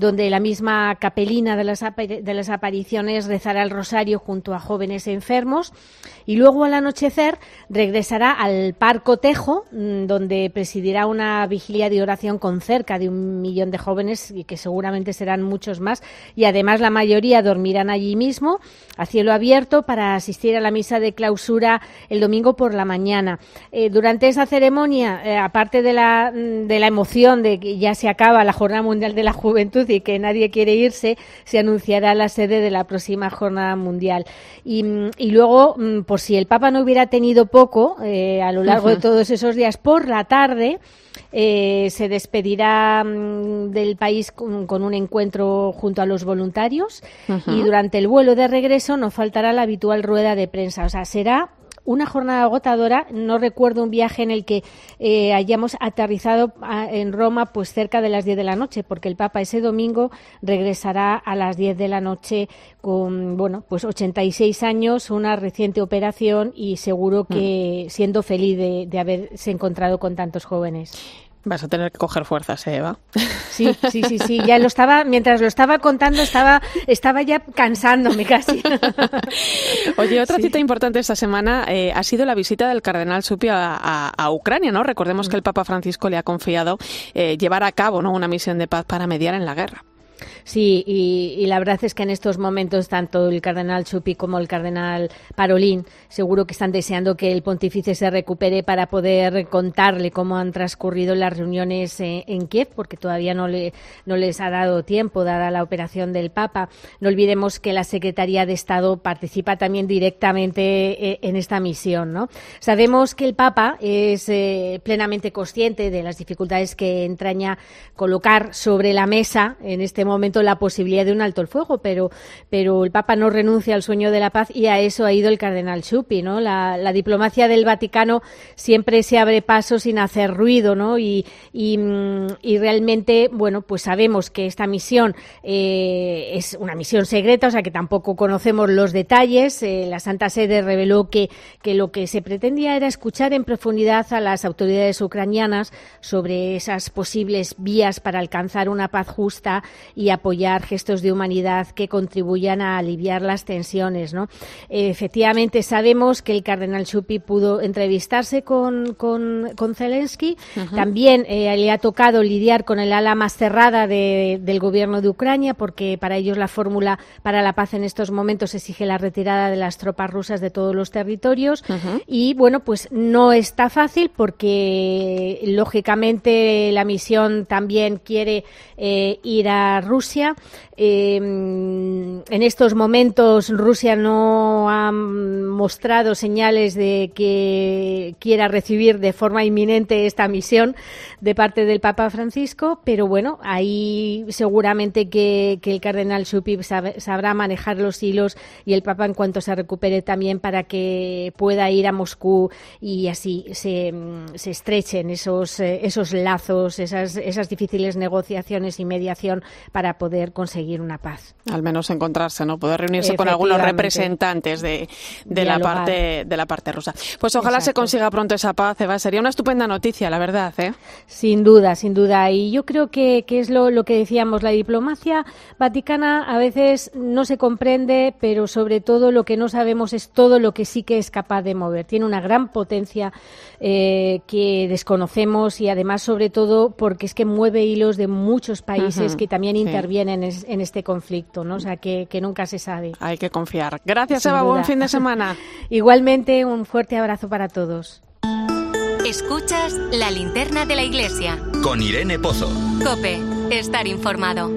donde la misma capelina de las, de las apariciones rezará el rosario junto a jóvenes enfermos y luego al anochecer regresará al Parco Tejo, mm, donde presidirá una vigilia de oración con cerca de un millón de jóvenes y que seguramente serán muchos más y además la mayoría dormirán allí mismo a cielo abierto para asistir a la misa de clausura el domingo por la mañana. Eh, durante esa ceremonia, eh, aparte de la, mm, de la emoción de que ya se acaba la Jornada Mundial de la Juventud, y que nadie quiere irse, se anunciará la sede de la próxima jornada mundial. Y, luego, mm, por si el Papa no hubiera tenido poco eh, a lo largo de todos esos días, por la tarde, eh, se despedirá mm, del país con, un encuentro junto a los voluntarios y durante el vuelo de regreso no faltará la habitual rueda de prensa. O sea, será una jornada agotadora. No recuerdo un viaje en el que eh, hayamos aterrizado en Roma pues cerca de las 10 de la noche, porque el Papa ese domingo regresará a las 10 de la noche con, bueno, pues 86 años, una reciente operación y seguro que mm. siendo feliz de, de haberse encontrado con tantos jóvenes. Vas a tener que coger fuerzas, ¿eh, Eva. Sí, sí, sí, sí. Ya lo estaba, mientras lo estaba contando, estaba, estaba ya cansándome casi. Oye, otra cita importante esta semana eh, ha sido la visita del cardenal Supi a, Ucrania, ¿no? Recordemos que el Papa Francisco le ha confiado eh, llevar a cabo ¿no? una misión de paz para mediar en la guerra. Sí, y, la verdad es que en estos momentos tanto el cardenal Chupi como el cardenal Parolín seguro que están deseando que el pontífice se recupere para poder contarle cómo han transcurrido las reuniones eh, en, Kiev, porque todavía no, le, no les ha dado tiempo, dada la operación del Papa. No olvidemos que la Secretaría de Estado participa también directamente eh, en esta misión. ¿no? Sabemos que el Papa es eh, plenamente consciente de las dificultades que entraña colocar sobre la mesa en este momento la posibilidad de un alto el fuego, pero, pero el Papa no renuncia al sueño de la paz y a eso ha ido el cardenal Chupi, ¿no? La, diplomacia del Vaticano siempre se abre paso sin hacer ruido, ¿no? Y, y, realmente, bueno, pues sabemos que esta misión eh, es una misión secreta, o sea que tampoco conocemos los detalles. Eh, la Santa Sede reveló que, que lo que se pretendía era escuchar en profundidad a las autoridades ucranianas sobre esas posibles vías para alcanzar una paz justa y apoyar gestos de humanidad que contribuyan a aliviar las tensiones. ¿no? efectivamente, sabemos que el cardenal Chupi pudo entrevistarse con, con, Zelensky. También eh, le ha tocado lidiar con el ala más cerrada del gobierno de Ucrania, porque para ellos la fórmula para la paz en estos momentos exige la retirada de las tropas rusas de todos los territorios. Y bueno, pues no está fácil porque lógicamente la misión también quiere eh, ir a Rusia Rusia. Em, en estos momentos Rusia no ha mostrado señales de que quiera recibir de forma inminente esta misión de parte del Papa Francisco, pero bueno, ahí seguramente que, el cardenal Supip sabrá manejar los hilos y el Papa en cuanto se recupere también para que pueda ir a Moscú y así se, se estrechen esos, eh, esos lazos, esas, esas difíciles negociaciones y mediación para poder conseguir una paz. Al menos encontrarse, ¿no? Poder reunirse con algunos representantes de, de la parte de la parte rusa. Pues ojalá se consiga pronto esa paz, Eva. Sería una estupenda noticia, la verdad, ¿eh? Sin duda, sin duda. Y yo creo que, que es lo, lo que decíamos, la diplomacia vaticana a veces no se comprende, pero sobre todo lo que no sabemos es todo lo que sí que es capaz de mover. Tiene una gran potencia eh, que desconocemos y además sobre todo porque es que mueve hilos de muchos países que también intervienen en, este conflicto, ¿no? O sea, que, nunca se sabe. Hay que confiar. Gracias, Eva. Buen fin de semana. Igualmente, un fuerte abrazo para todos. Escuchas la linterna de la iglesia. Con Irene Pozo. Cope, estar informado.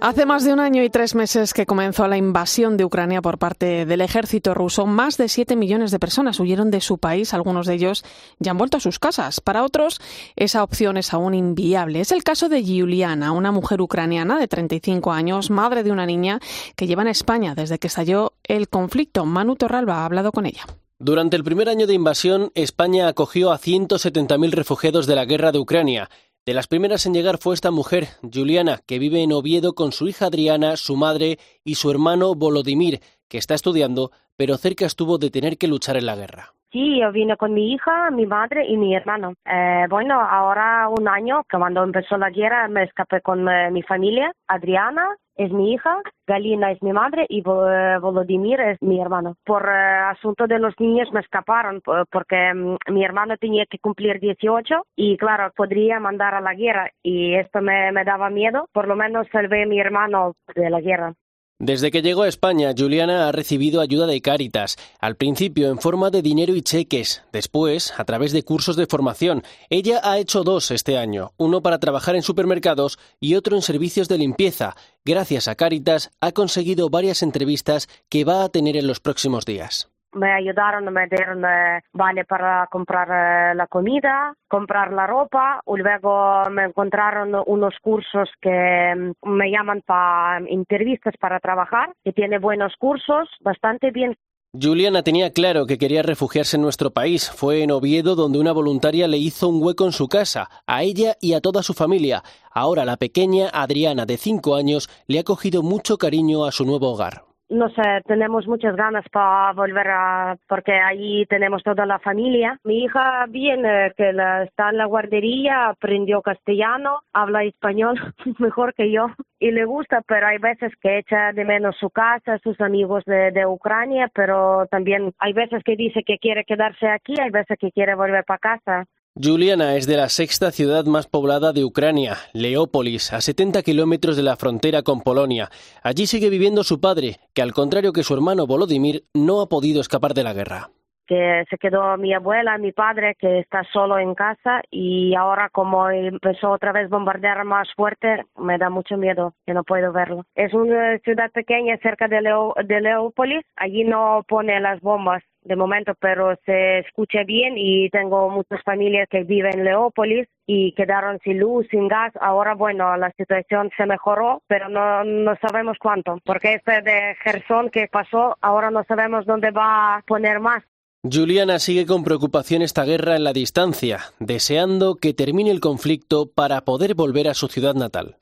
Hace más de un año y tres meses que comenzó la invasión de Ucrania por parte del ejército ruso, más de siete millones de personas huyeron de su país. Algunos de ellos ya han vuelto a sus casas. Para otros, esa opción es aún inviable. Es el caso de Juliana, una mujer ucraniana de 35 años, madre de una niña que lleva en España desde que estalló el conflicto. Manu Torralba ha hablado con ella. Durante el primer año de invasión, España acogió a 170.000 refugiados de la guerra de Ucrania. De las primeras en llegar fue esta mujer, Juliana, que vive en Oviedo con su hija Adriana, su madre y su hermano Volodymyr, que está estudiando, pero cerca estuvo de tener que luchar en la guerra. Sí, yo vine con mi hija, mi madre y mi hermano. Eh, bueno, ahora un año, que cuando empezó la guerra, me escapé con eh, mi familia, Adriana, es mi hija, Galina es mi madre y Volodymyr es mi hermano. Por eh, asunto de los niños me escaparon porque mm, mi hermano tenía que cumplir 18 y claro, podría mandar a la guerra y esto me, me daba miedo. Por lo menos salvé a mi hermano de la guerra. Desde que llegó a España, Juliana ha recibido ayuda de Cáritas, al principio en forma de dinero y cheques, después a través de cursos de formación. Ella ha hecho dos este año, uno para trabajar en supermercados y otro en servicios de limpieza. Gracias a Cáritas ha conseguido varias entrevistas que va a tener en los próximos días me ayudaron, me dieron eh, vale para comprar eh, la comida, comprar la ropa, y luego me encontraron unos cursos que mm, me llaman para entrevistas para trabajar, que tiene buenos cursos, bastante bien. Juliana tenía claro que quería refugiarse en nuestro país. Fue en Oviedo donde una voluntaria le hizo un hueco en su casa, a ella y a toda su familia. Ahora la pequeña Adriana, de cinco años, le ha cogido mucho cariño a su nuevo hogar no sé, tenemos muchas ganas para volver a, porque ahí tenemos toda la familia. Mi hija viene, que está en la guardería, aprendió castellano, habla español mejor que yo y le gusta, pero hay veces que echa de menos su casa, sus amigos de, de Ucrania, pero también hay veces que dice que quiere quedarse aquí, hay veces que quiere volver para casa. Juliana es de la sexta ciudad más poblada de Ucrania, Leópolis, a 70 kilómetros de la frontera con Polonia. Allí sigue viviendo su padre, que al contrario que su hermano Volodymyr, no ha podido escapar de la guerra que se quedó mi abuela, mi padre, que está solo en casa y ahora como empezó otra vez a bombardear más fuerte, me da mucho miedo que no puedo verlo. Es una ciudad pequeña cerca de, de Leópolis, allí no pone las bombas de momento, pero se escucha bien y tengo muchas familias que viven en Leópolis y quedaron sin luz, sin gas. Ahora, bueno, la situación se mejoró, pero no, no sabemos cuánto, porque este de Gerson que pasó, ahora no sabemos dónde va a poner más. Juliana sigue con preocupación esta guerra en la distancia, deseando que termine el conflicto para poder volver a su ciudad natal.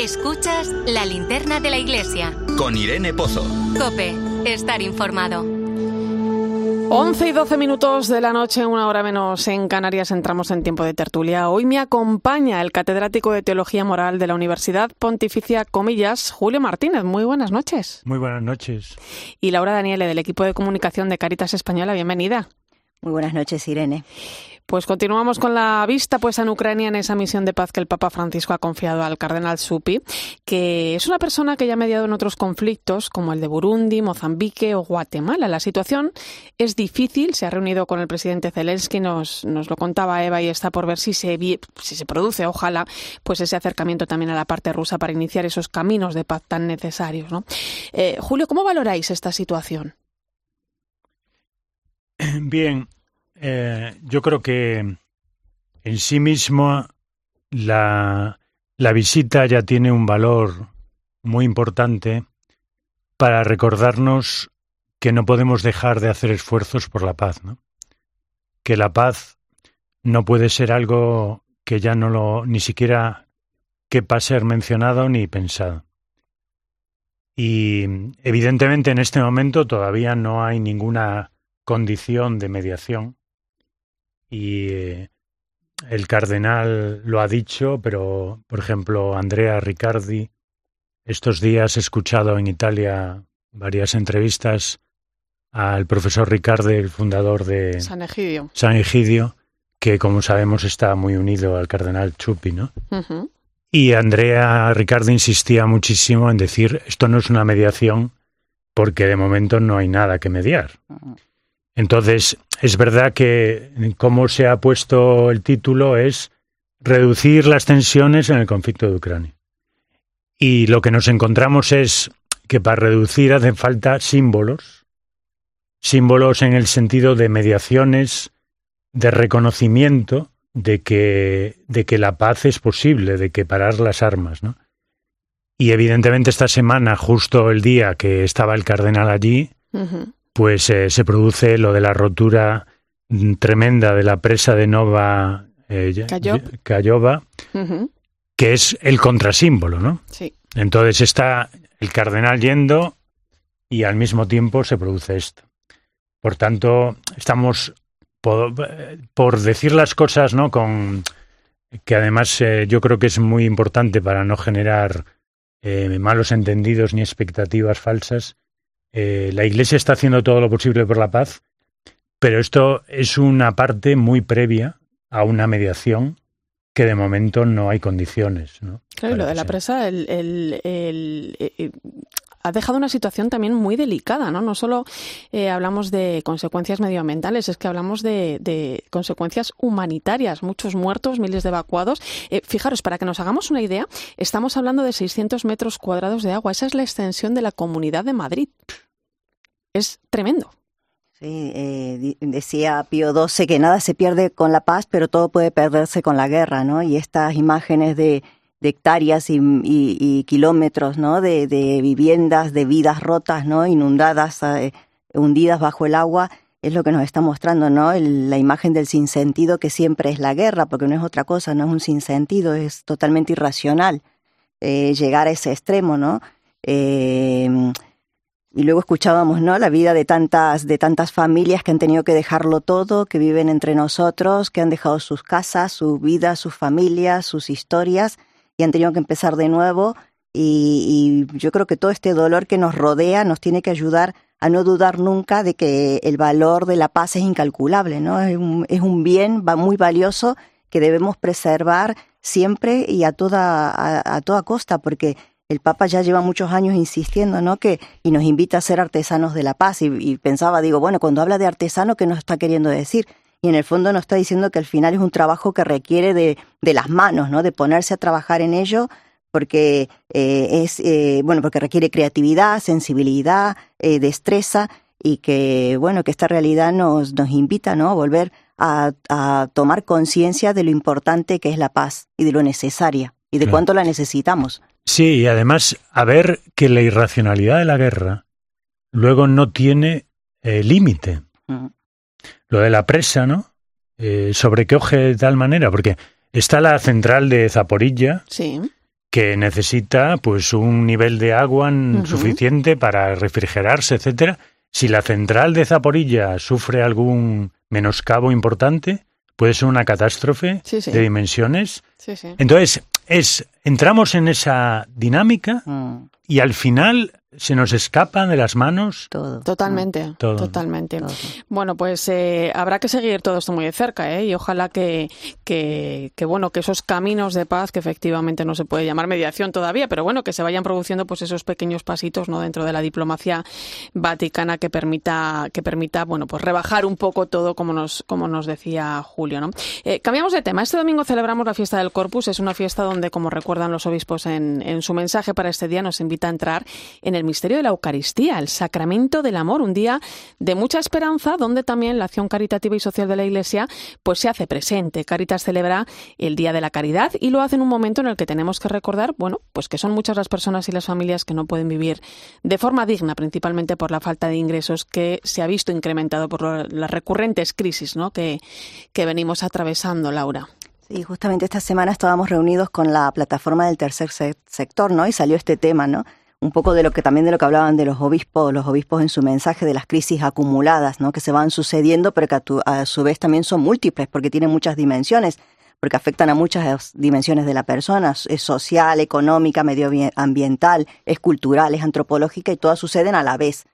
Escuchas la linterna de la iglesia. Con Irene Pozo. Cope, estar informado. 11 y 12 minutos de la noche, una hora menos en Canarias, entramos en tiempo de tertulia. Hoy me acompaña el catedrático de Teología Moral de la Universidad Pontificia Comillas, Julio Martínez. Muy buenas noches. Muy buenas noches. Y Laura Daniele, del equipo de comunicación de Caritas Española, bienvenida. Muy buenas noches, Irene. Pues continuamos con la vista puesta en Ucrania en esa misión de paz que el Papa Francisco ha confiado al cardenal Supi, que es una persona que ya ha mediado en otros conflictos como el de Burundi, Mozambique o Guatemala. La situación es difícil, se ha reunido con el presidente Zelensky, nos, nos lo contaba Eva y está por ver si se, si se produce, ojalá, pues ese acercamiento también a la parte rusa para iniciar esos caminos de paz tan necesarios. ¿no? Eh, Julio, ¿cómo valoráis esta situación? Bien, eh, yo creo que en sí mismo la, la visita ya tiene un valor muy importante para recordarnos que no podemos dejar de hacer esfuerzos por la paz, ¿no? Que la paz no puede ser algo que ya no lo ni siquiera quepa ser mencionado ni pensado. Y evidentemente en este momento todavía no hay ninguna condición de mediación y eh, el cardenal lo ha dicho, pero por ejemplo Andrea Riccardi, estos días he escuchado en Italia varias entrevistas al profesor Riccardi, el fundador de San Egidio. San Egidio, que como sabemos está muy unido al cardenal Chupi, ¿no? Y Andrea Riccardi insistía muchísimo en decir, esto no es una mediación porque de momento no hay nada que mediar. Entonces, es verdad que como se ha puesto el título es reducir las tensiones en el conflicto de Ucrania. Y lo que nos encontramos es que para reducir hacen falta símbolos, símbolos en el sentido de mediaciones, de reconocimiento de que, de que la paz es posible, de que parar las armas, ¿no? Y evidentemente esta semana, justo el día que estaba el cardenal allí, pues eh, se produce lo de la rotura mm, tremenda de la presa de Nova eh, Cayoba, que es el contrasímbolo, ¿no? Sí. Entonces está el cardenal yendo y al mismo tiempo se produce esto. Por tanto, estamos por, decir las cosas, ¿no? Con que además eh, yo creo que es muy importante para no generar eh, malos entendidos ni expectativas falsas. Eh, la Iglesia está haciendo todo lo posible por la paz, pero esto es una parte muy previa a una mediación que de momento no hay condiciones. ¿no? Claro, lo de la presa, el, el, ha dejado una situación también muy delicada, ¿no? No solo eh, hablamos de consecuencias medioambientales, es que hablamos de, consecuencias humanitarias, muchos muertos, miles de evacuados. Eh, fijaros, para que nos hagamos una idea, estamos hablando de 600 metros cuadrados de agua. Esa es la extensión de la Comunidad de Madrid. Es tremendo. Sí, eh, decía Pío XII que nada se pierde con la paz, pero todo puede perderse con la guerra, ¿no? Y estas imágenes de hectáreas y, kilómetros ¿no? de, viviendas, de vidas rotas, ¿no? inundadas, eh, hundidas bajo el agua, es lo que nos está mostrando, ¿no? la imagen del sinsentido que siempre es la guerra, porque no es otra cosa, no es un sinsentido, es totalmente irracional eh, llegar a ese extremo, ¿no? Y luego escuchábamos, ¿no? La vida de tantas, de tantas familias que han tenido que dejarlo todo, que viven entre nosotros, que han dejado sus casas, su vida, sus familias, sus historias, y han tenido que empezar de nuevo. Y, yo creo que todo este dolor que nos rodea nos tiene que ayudar a no dudar nunca de que el valor de la paz es incalculable, ¿no? Es un, es un bien muy valioso que debemos preservar siempre y a toda, a, toda costa, porque el Papa ya lleva muchos años insistiendo, ¿no? Que, y nos invita a ser artesanos de la paz. Y, y, pensaba, digo, bueno, cuando habla de artesano, ¿qué nos está queriendo decir? y en el fondo nos está diciendo que al final es un trabajo que requiere de, de las manos, ¿no? De ponerse a trabajar en ello porque eh, es eh, bueno porque requiere creatividad, sensibilidad, eh, destreza y que bueno que esta realidad nos nos invita, ¿no? A volver a, a tomar conciencia de lo importante que es la paz y de lo necesaria y de cuánto la necesitamos. Sí, y además a ver que la irracionalidad de la guerra luego no tiene límite. Lo de la presa, ¿no? Eh, ¿Sobre qué oje de tal manera? Porque está la central de Zaporilla, sí. que necesita pues un nivel de agua suficiente para refrigerarse, etcétera. Si la central de Zaporilla sufre algún menoscabo importante, puede ser una catástrofe de dimensiones. Entonces, es entramos en esa dinámica mm. y al final se nos escapan de las manos. Todo. Totalmente, totalmente. Bueno, pues eh, habrá que seguir todo esto muy de cerca, ¿eh? Y ojalá que, que, bueno, que esos caminos de paz, que efectivamente no se puede llamar mediación todavía, pero bueno, que se vayan produciendo pues esos pequeños pasitos, ¿no? Dentro de la diplomacia vaticana que permita, que permita, bueno, pues rebajar un poco todo como nos, como nos decía Julio, ¿no? Eh, cambiamos de tema. Este domingo celebramos la fiesta del Corpus. Es una fiesta donde, como recuerdan los obispos en, en su mensaje para este día, nos invita a entrar en el misterio de la Eucaristía, el sacramento del amor, un día de mucha esperanza donde también la acción caritativa y social de la Iglesia pues se hace presente. Caritas celebra el Día de la Caridad y lo hace en un momento en el que tenemos que recordar, bueno, pues que son muchas las personas y las familias que no pueden vivir de forma digna, principalmente por la falta de ingresos que se ha visto incrementado por las recurrentes crisis ¿no? que, que venimos atravesando, Laura. Sí, justamente esta semana estábamos reunidos con la plataforma del tercer sector, ¿no? Y salió este tema, ¿no? Un poco de lo que también de lo que hablaban de los obispos, los obispos en su mensaje de las crisis acumuladas, ¿no? que se van sucediendo, pero que a, su vez también son múltiples porque tienen muchas dimensiones, porque afectan a muchas dimensiones de la persona, es social, económica, medioambiental, es cultural, es antropológica y todas suceden a la vez.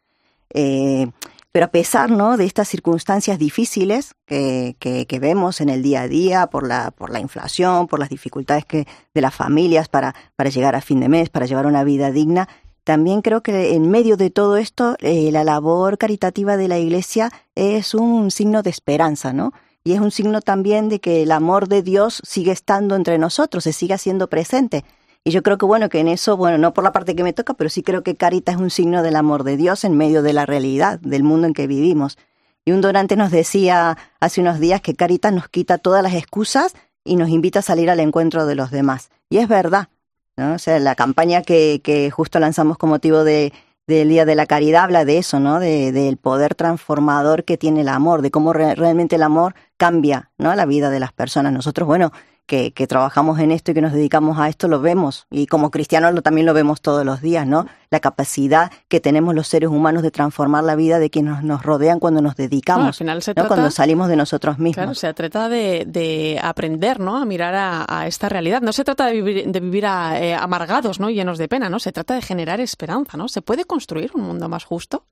Eh, pero a pesar ¿no? de estas circunstancias difíciles que, que, vemos en el día a día por la, por la inflación, por las dificultades que, de las familias para, para llegar a fin de mes, para llevar una vida digna, también creo que en medio de todo esto eh, la labor caritativa de la Iglesia es un signo de esperanza, ¿no? Y es un signo también de que el amor de Dios sigue estando entre nosotros, se sigue haciendo presente. Y yo creo que bueno, que en eso, bueno, no por la parte que me toca, pero sí creo que Caritas es un signo del amor de Dios en medio de la realidad, del mundo en que vivimos. Y un donante nos decía hace unos días que Caritas nos quita todas las excusas y nos invita a salir al encuentro de los demás. Y es verdad, ¿no? O sea, la campaña que, que justo lanzamos con motivo de, del Día de la Caridad habla de eso, ¿no? De, del poder transformador que tiene el amor, de cómo realmente el amor cambia, ¿no? La vida de las personas. Nosotros, bueno, que, que, trabajamos en esto y que nos dedicamos a esto, lo vemos. Y como cristianos lo, también lo vemos todos los días, ¿no? La capacidad que tenemos los seres humanos de transformar la vida de quienes nos, rodean cuando nos dedicamos, al final se trata, cuando salimos de nosotros mismos. Claro, se trata de, de aprender, ¿no? A mirar a, a, esta realidad. No se trata de vivir, de vivir a, eh, amargados, ¿no? Llenos de pena, ¿no? Se trata de generar esperanza, ¿no? ¿Se puede construir un mundo más justo?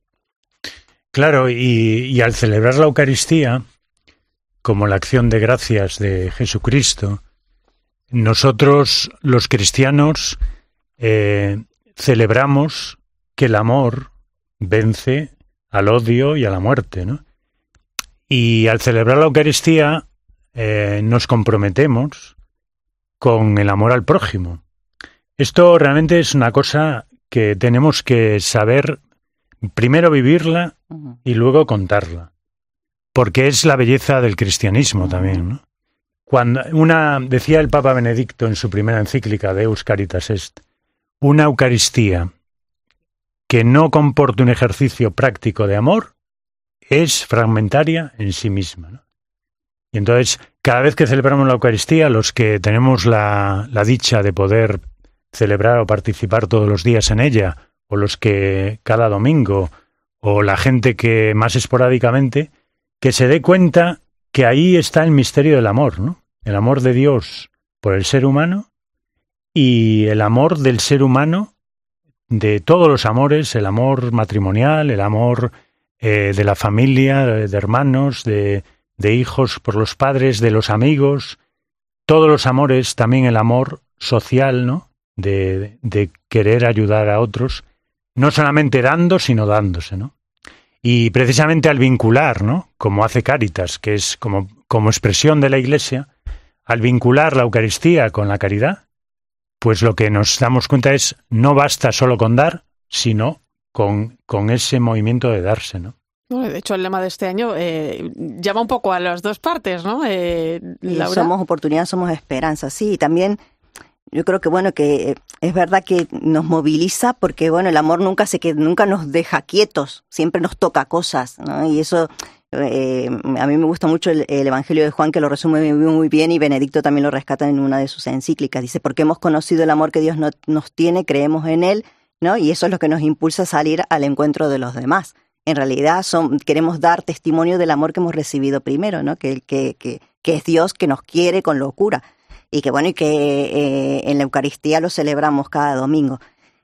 Claro, y, y al celebrar la Eucaristía, como la acción de gracias de Jesucristo, nosotros los cristianos eh, celebramos que el amor vence al odio y a la muerte, ¿no? Y al celebrar la Eucaristía eh, nos comprometemos con el amor al prójimo. Esto realmente es una cosa que tenemos que saber primero vivirla y luego contarla porque es la belleza del cristianismo también. ¿no? Cuando una decía el Papa Benedicto en su primera encíclica de Caritas Est, una Eucaristía que no comporte un ejercicio práctico de amor es fragmentaria en sí misma. Y entonces, cada vez que celebramos la Eucaristía, los que tenemos la dicha de poder celebrar o participar todos los días en ella, o los que cada domingo, o la gente que más esporádicamente, que se dé cuenta que ahí está el misterio del amor, ¿no? El amor de Dios por el ser humano y el amor del ser humano de todos los amores, el amor matrimonial, el amor eh, de la familia, de hermanos, de, de hijos por los padres, de los amigos, todos los amores, también el amor social, ¿no? De, de querer ayudar a otros, no solamente dando, sino dándose, ¿no? Y precisamente al vincular, ¿no? Como hace Cáritas, que es como, como expresión de la Iglesia, al vincular la Eucaristía con la caridad, pues lo que nos damos cuenta es no basta solo con dar, sino con, con ese movimiento de darse, ¿no? de hecho, el lema de este año eh, llama un poco a las dos partes, ¿no? Eh, somos oportunidad, somos esperanza, sí. Y también yo creo que bueno que eh, es verdad que nos moviliza porque bueno el amor nunca se que nunca nos deja quietos siempre nos toca cosas ¿no? y eso eh, a mí me gusta mucho el, Evangelio de Juan que lo resume muy, bien y Benedicto también lo rescata en una de sus encíclicas. Dice porque hemos conocido el amor que Dios nos tiene creemos en él no y eso es lo que nos impulsa a salir al encuentro de los demás. En realidad son, queremos dar testimonio del amor que hemos recibido primero no que que, que, que es Dios que nos quiere con locura y que bueno, y que eh, en la Eucaristía lo celebramos cada domingo.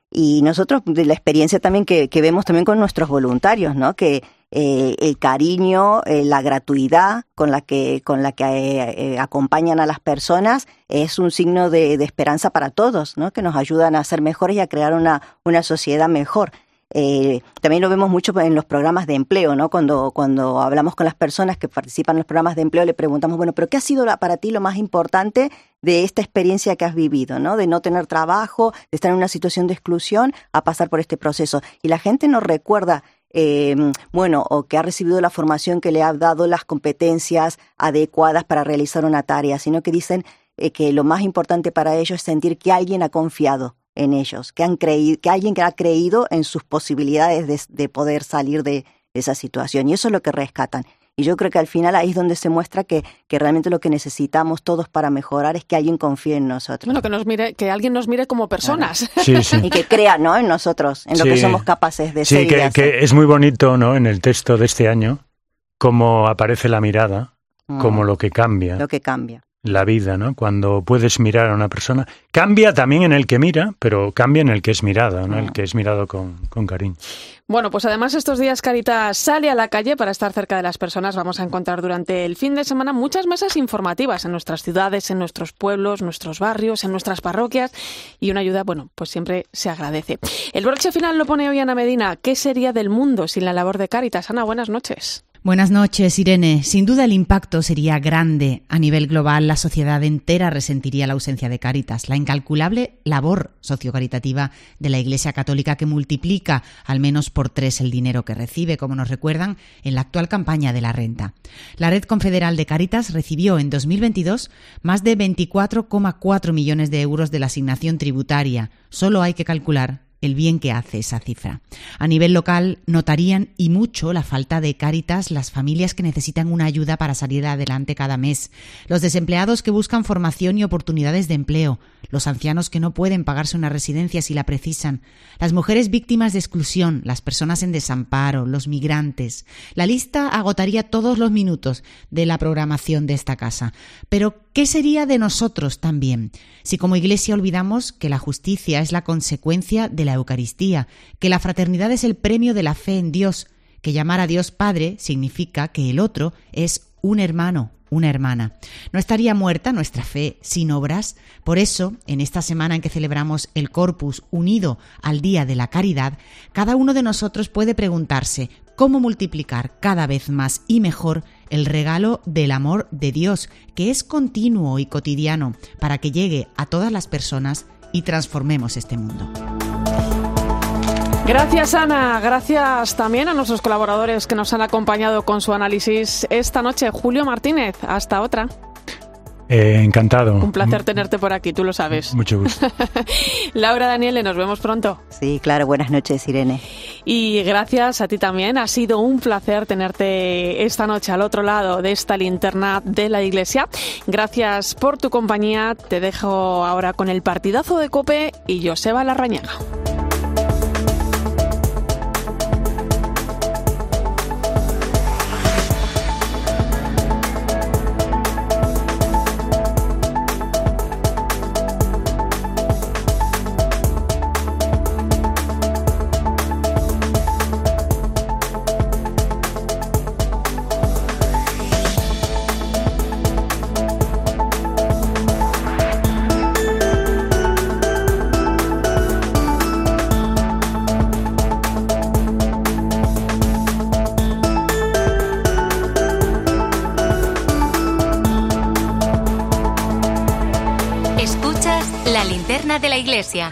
Y nosotros, de la experiencia también que, que vemos también con nuestros voluntarios, ¿no? Que eh, el cariño, eh, la gratuidad con la que, con la que acompañan a las personas es un signo de, de, esperanza para todos, ¿no? Que nos ayudan a ser mejores y a crear una, una sociedad mejor. Eh, también lo vemos mucho en los programas de empleo, ¿no? Cuando, cuando hablamos con las personas que participan en los programas de empleo, le preguntamos, bueno, pero ¿qué ha sido para ti lo más importante de esta experiencia que has vivido, ¿no? De no tener trabajo, de estar en una situación de exclusión, a pasar por este proceso. Y la gente nos recuerda eh, bueno, o que ha recibido la formación que le ha dado las competencias adecuadas para realizar una tarea, sino que dicen eh, que lo más importante para ellos es sentir que alguien ha confiado en ellos, que han creído, que alguien que ha creído en sus posibilidades de, poder salir de, esa situación. Y eso es lo que rescatan. Y yo creo que al final ahí es donde se muestra que, que realmente lo que necesitamos todos para mejorar es que alguien confíe en nosotros. Bueno, que nos mire, que alguien nos mire como personas. Y que crea, ¿no? En nosotros, en lo que somos capaces de ser. Sí, que, que, es muy bonito, ¿no? En el texto de este año, cómo aparece la mirada, como lo que cambia. Lo que cambia la vida, ¿no? Cuando puedes mirar a una persona. Cambia también en el que mira, pero cambia en el que es mirado, ¿no? El que es mirado con, con cariño. Bueno, pues además estos días Caritas sale a la calle para estar cerca de las personas. Vamos a encontrar durante el fin de semana muchas mesas informativas en nuestras ciudades, en nuestros pueblos, nuestros barrios, en nuestras parroquias y una ayuda, bueno, pues siempre se agradece. El broche final lo pone hoy Ana Medina. ¿Qué sería del mundo sin la labor de Caritas? Ana, buenas noches. Buenas noches, Irene. Sin duda el impacto sería grande. A nivel global, la sociedad entera resentiría la ausencia de Cáritas, la incalculable labor sociocaritativa de la Iglesia Católica que multiplica al menos por tres el dinero que recibe, como nos recuerdan en la actual campaña de la renta. La Red Confederal de Cáritas recibió en 2022 más de 24,4 millones de euros de la asignación tributaria. Solo hay que calcular el bien que hace esa cifra. A nivel local notarían y mucho la falta de Cáritas las familias que necesitan una ayuda para salir adelante cada mes, los desempleados que buscan formación y oportunidades de empleo, los ancianos que no pueden pagarse una residencia si la precisan, las mujeres víctimas de exclusión, las personas en desamparo, los migrantes. La lista agotaría todos los minutos de la programación de esta casa. Pero, ¿qué sería de nosotros también si como Iglesia olvidamos que la justicia es la consecuencia de la Eucaristía, que la fraternidad es el premio de la fe en Dios, que llamar a Dios Padre significa que el otro es un hermano, una hermana. No estaría muerta nuestra fe sin obras. Por eso, en esta semana en que celebramos el Corpus unido al Día de la Caridad, cada uno de nosotros puede preguntarse cómo multiplicar cada vez más y mejor el regalo del amor de Dios, que es continuo y cotidiano, para que llegue a todas las personas y transformemos este mundo. Gracias Ana, gracias también a nuestros colaboradores que nos han acompañado con su análisis esta noche. Julio Martínez, hasta otra. Eh, encantado. Un placer tenerte por aquí, tú lo sabes. Mucho gusto. Laura Daniele, nos vemos pronto. Sí, claro, buenas noches, Irene. Y gracias a ti también, ha sido un placer tenerte esta noche al otro lado de esta linterna de la iglesia. Gracias por tu compañía, te dejo ahora con el partidazo de Cope y Joseba Larrañaga.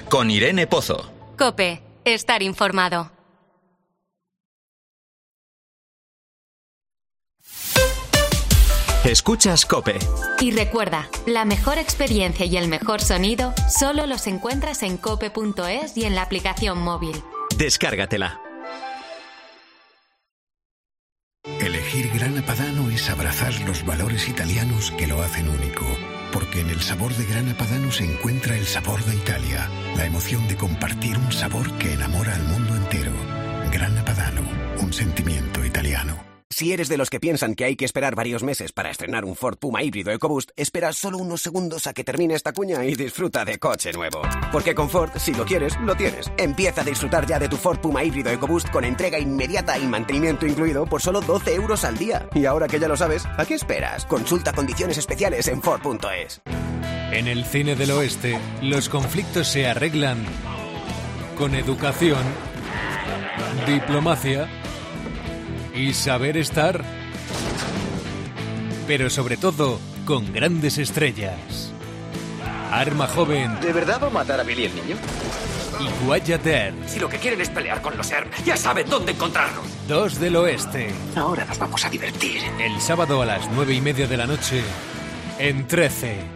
Con Irene Pozo. Cope, estar informado. Escuchas Cope. Y recuerda, la mejor experiencia y el mejor sonido solo los encuentras en cope.es y en la aplicación móvil. Descárgatela. Elegir Gran Padano es abrazar los valores italianos que lo hacen único porque en el sabor de Grana Padano se encuentra el sabor de Italia, la emoción de compartir un sabor que enamora al mundo entero. Grana Padano, un sentimiento italiano. Si eres de los que piensan que hay que esperar varios meses para estrenar un Ford Puma híbrido EcoBoost, espera solo unos segundos a que termine esta cuña y disfruta de coche nuevo. Porque con Ford, si lo quieres, lo tienes. Empieza a disfrutar ya de tu Ford Puma híbrido EcoBoost con entrega inmediata y mantenimiento incluido por solo 12 euros al día. Y ahora que ya lo sabes, ¿a qué esperas? Consulta condiciones especiales en Ford.es. En el cine del oeste, los conflictos se arreglan con educación, diplomacia y saber estar. Pero sobre todo, con grandes estrellas. Arma joven. ¿De verdad va a matar a Billy el niño? Y Guayater. Si lo que quieren es pelear con los ERM, ya saben dónde encontrarnos. Dos del oeste. Ahora nos vamos a divertir. El sábado a las nueve y media de la noche, en 13.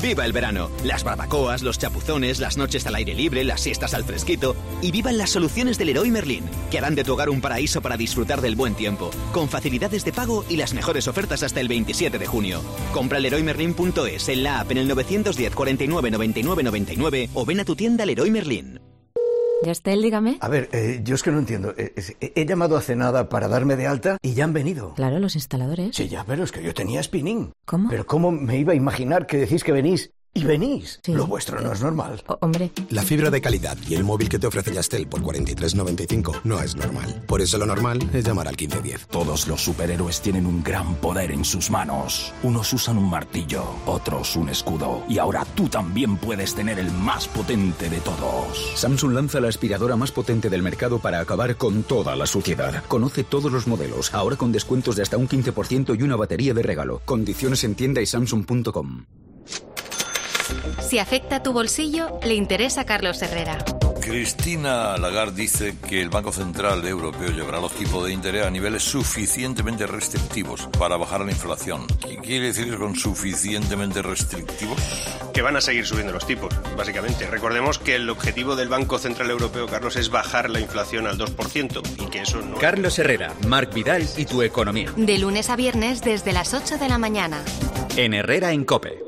Viva el verano, las barbacoas, los chapuzones, las noches al aire libre, las siestas al fresquito y vivan las soluciones del Leroy Merlin, que harán de tu hogar un paraíso para disfrutar del buen tiempo, con facilidades de pago y las mejores ofertas hasta el 27 de junio. Compra leroymerlin.es en la app en el 910 49 99 99 o ven a tu tienda Leroy Merlin. Yastel, dígame. A ver, eh, yo es que no entiendo. Eh, he llamado hace nada para darme de alta y ya han venido. Claro, los instaladores. Sí, ya, pero es que yo tenía spinning. ¿Cómo? Pero ¿cómo me iba a imaginar que decís que venís y venís. Lo vuestro no es normal. hombre. La fibra de calidad y el móvil que te ofrece Yastel por 43.95 no es normal. Por eso lo normal es llamar al 1510. Todos los superhéroes tienen un gran poder en sus manos. Unos usan un martillo, otros un escudo. Y ahora tú también puedes tener el más potente de todos. Samsung lanza la aspiradora más potente del mercado para acabar con toda la suciedad. Conoce todos los modelos, ahora con descuentos de hasta un 15% y una batería de regalo. Condiciones en tienda y samsung.com. Si afecta tu bolsillo, le interesa a Carlos Herrera. Cristina Lagarde dice que el Banco Central Europeo llevará los tipos de interés a niveles suficientemente restrictivos para bajar la inflación. ¿Qué quiere decir con suficientemente restrictivos? Que van a seguir subiendo los tipos, básicamente. Recordemos que el objetivo del Banco Central Europeo, Carlos, es bajar la inflación al 2% y que eso no... Carlos Herrera, Marc Vidal y tu economía. De lunes a viernes desde las 8 de la mañana. En Herrera en Cope.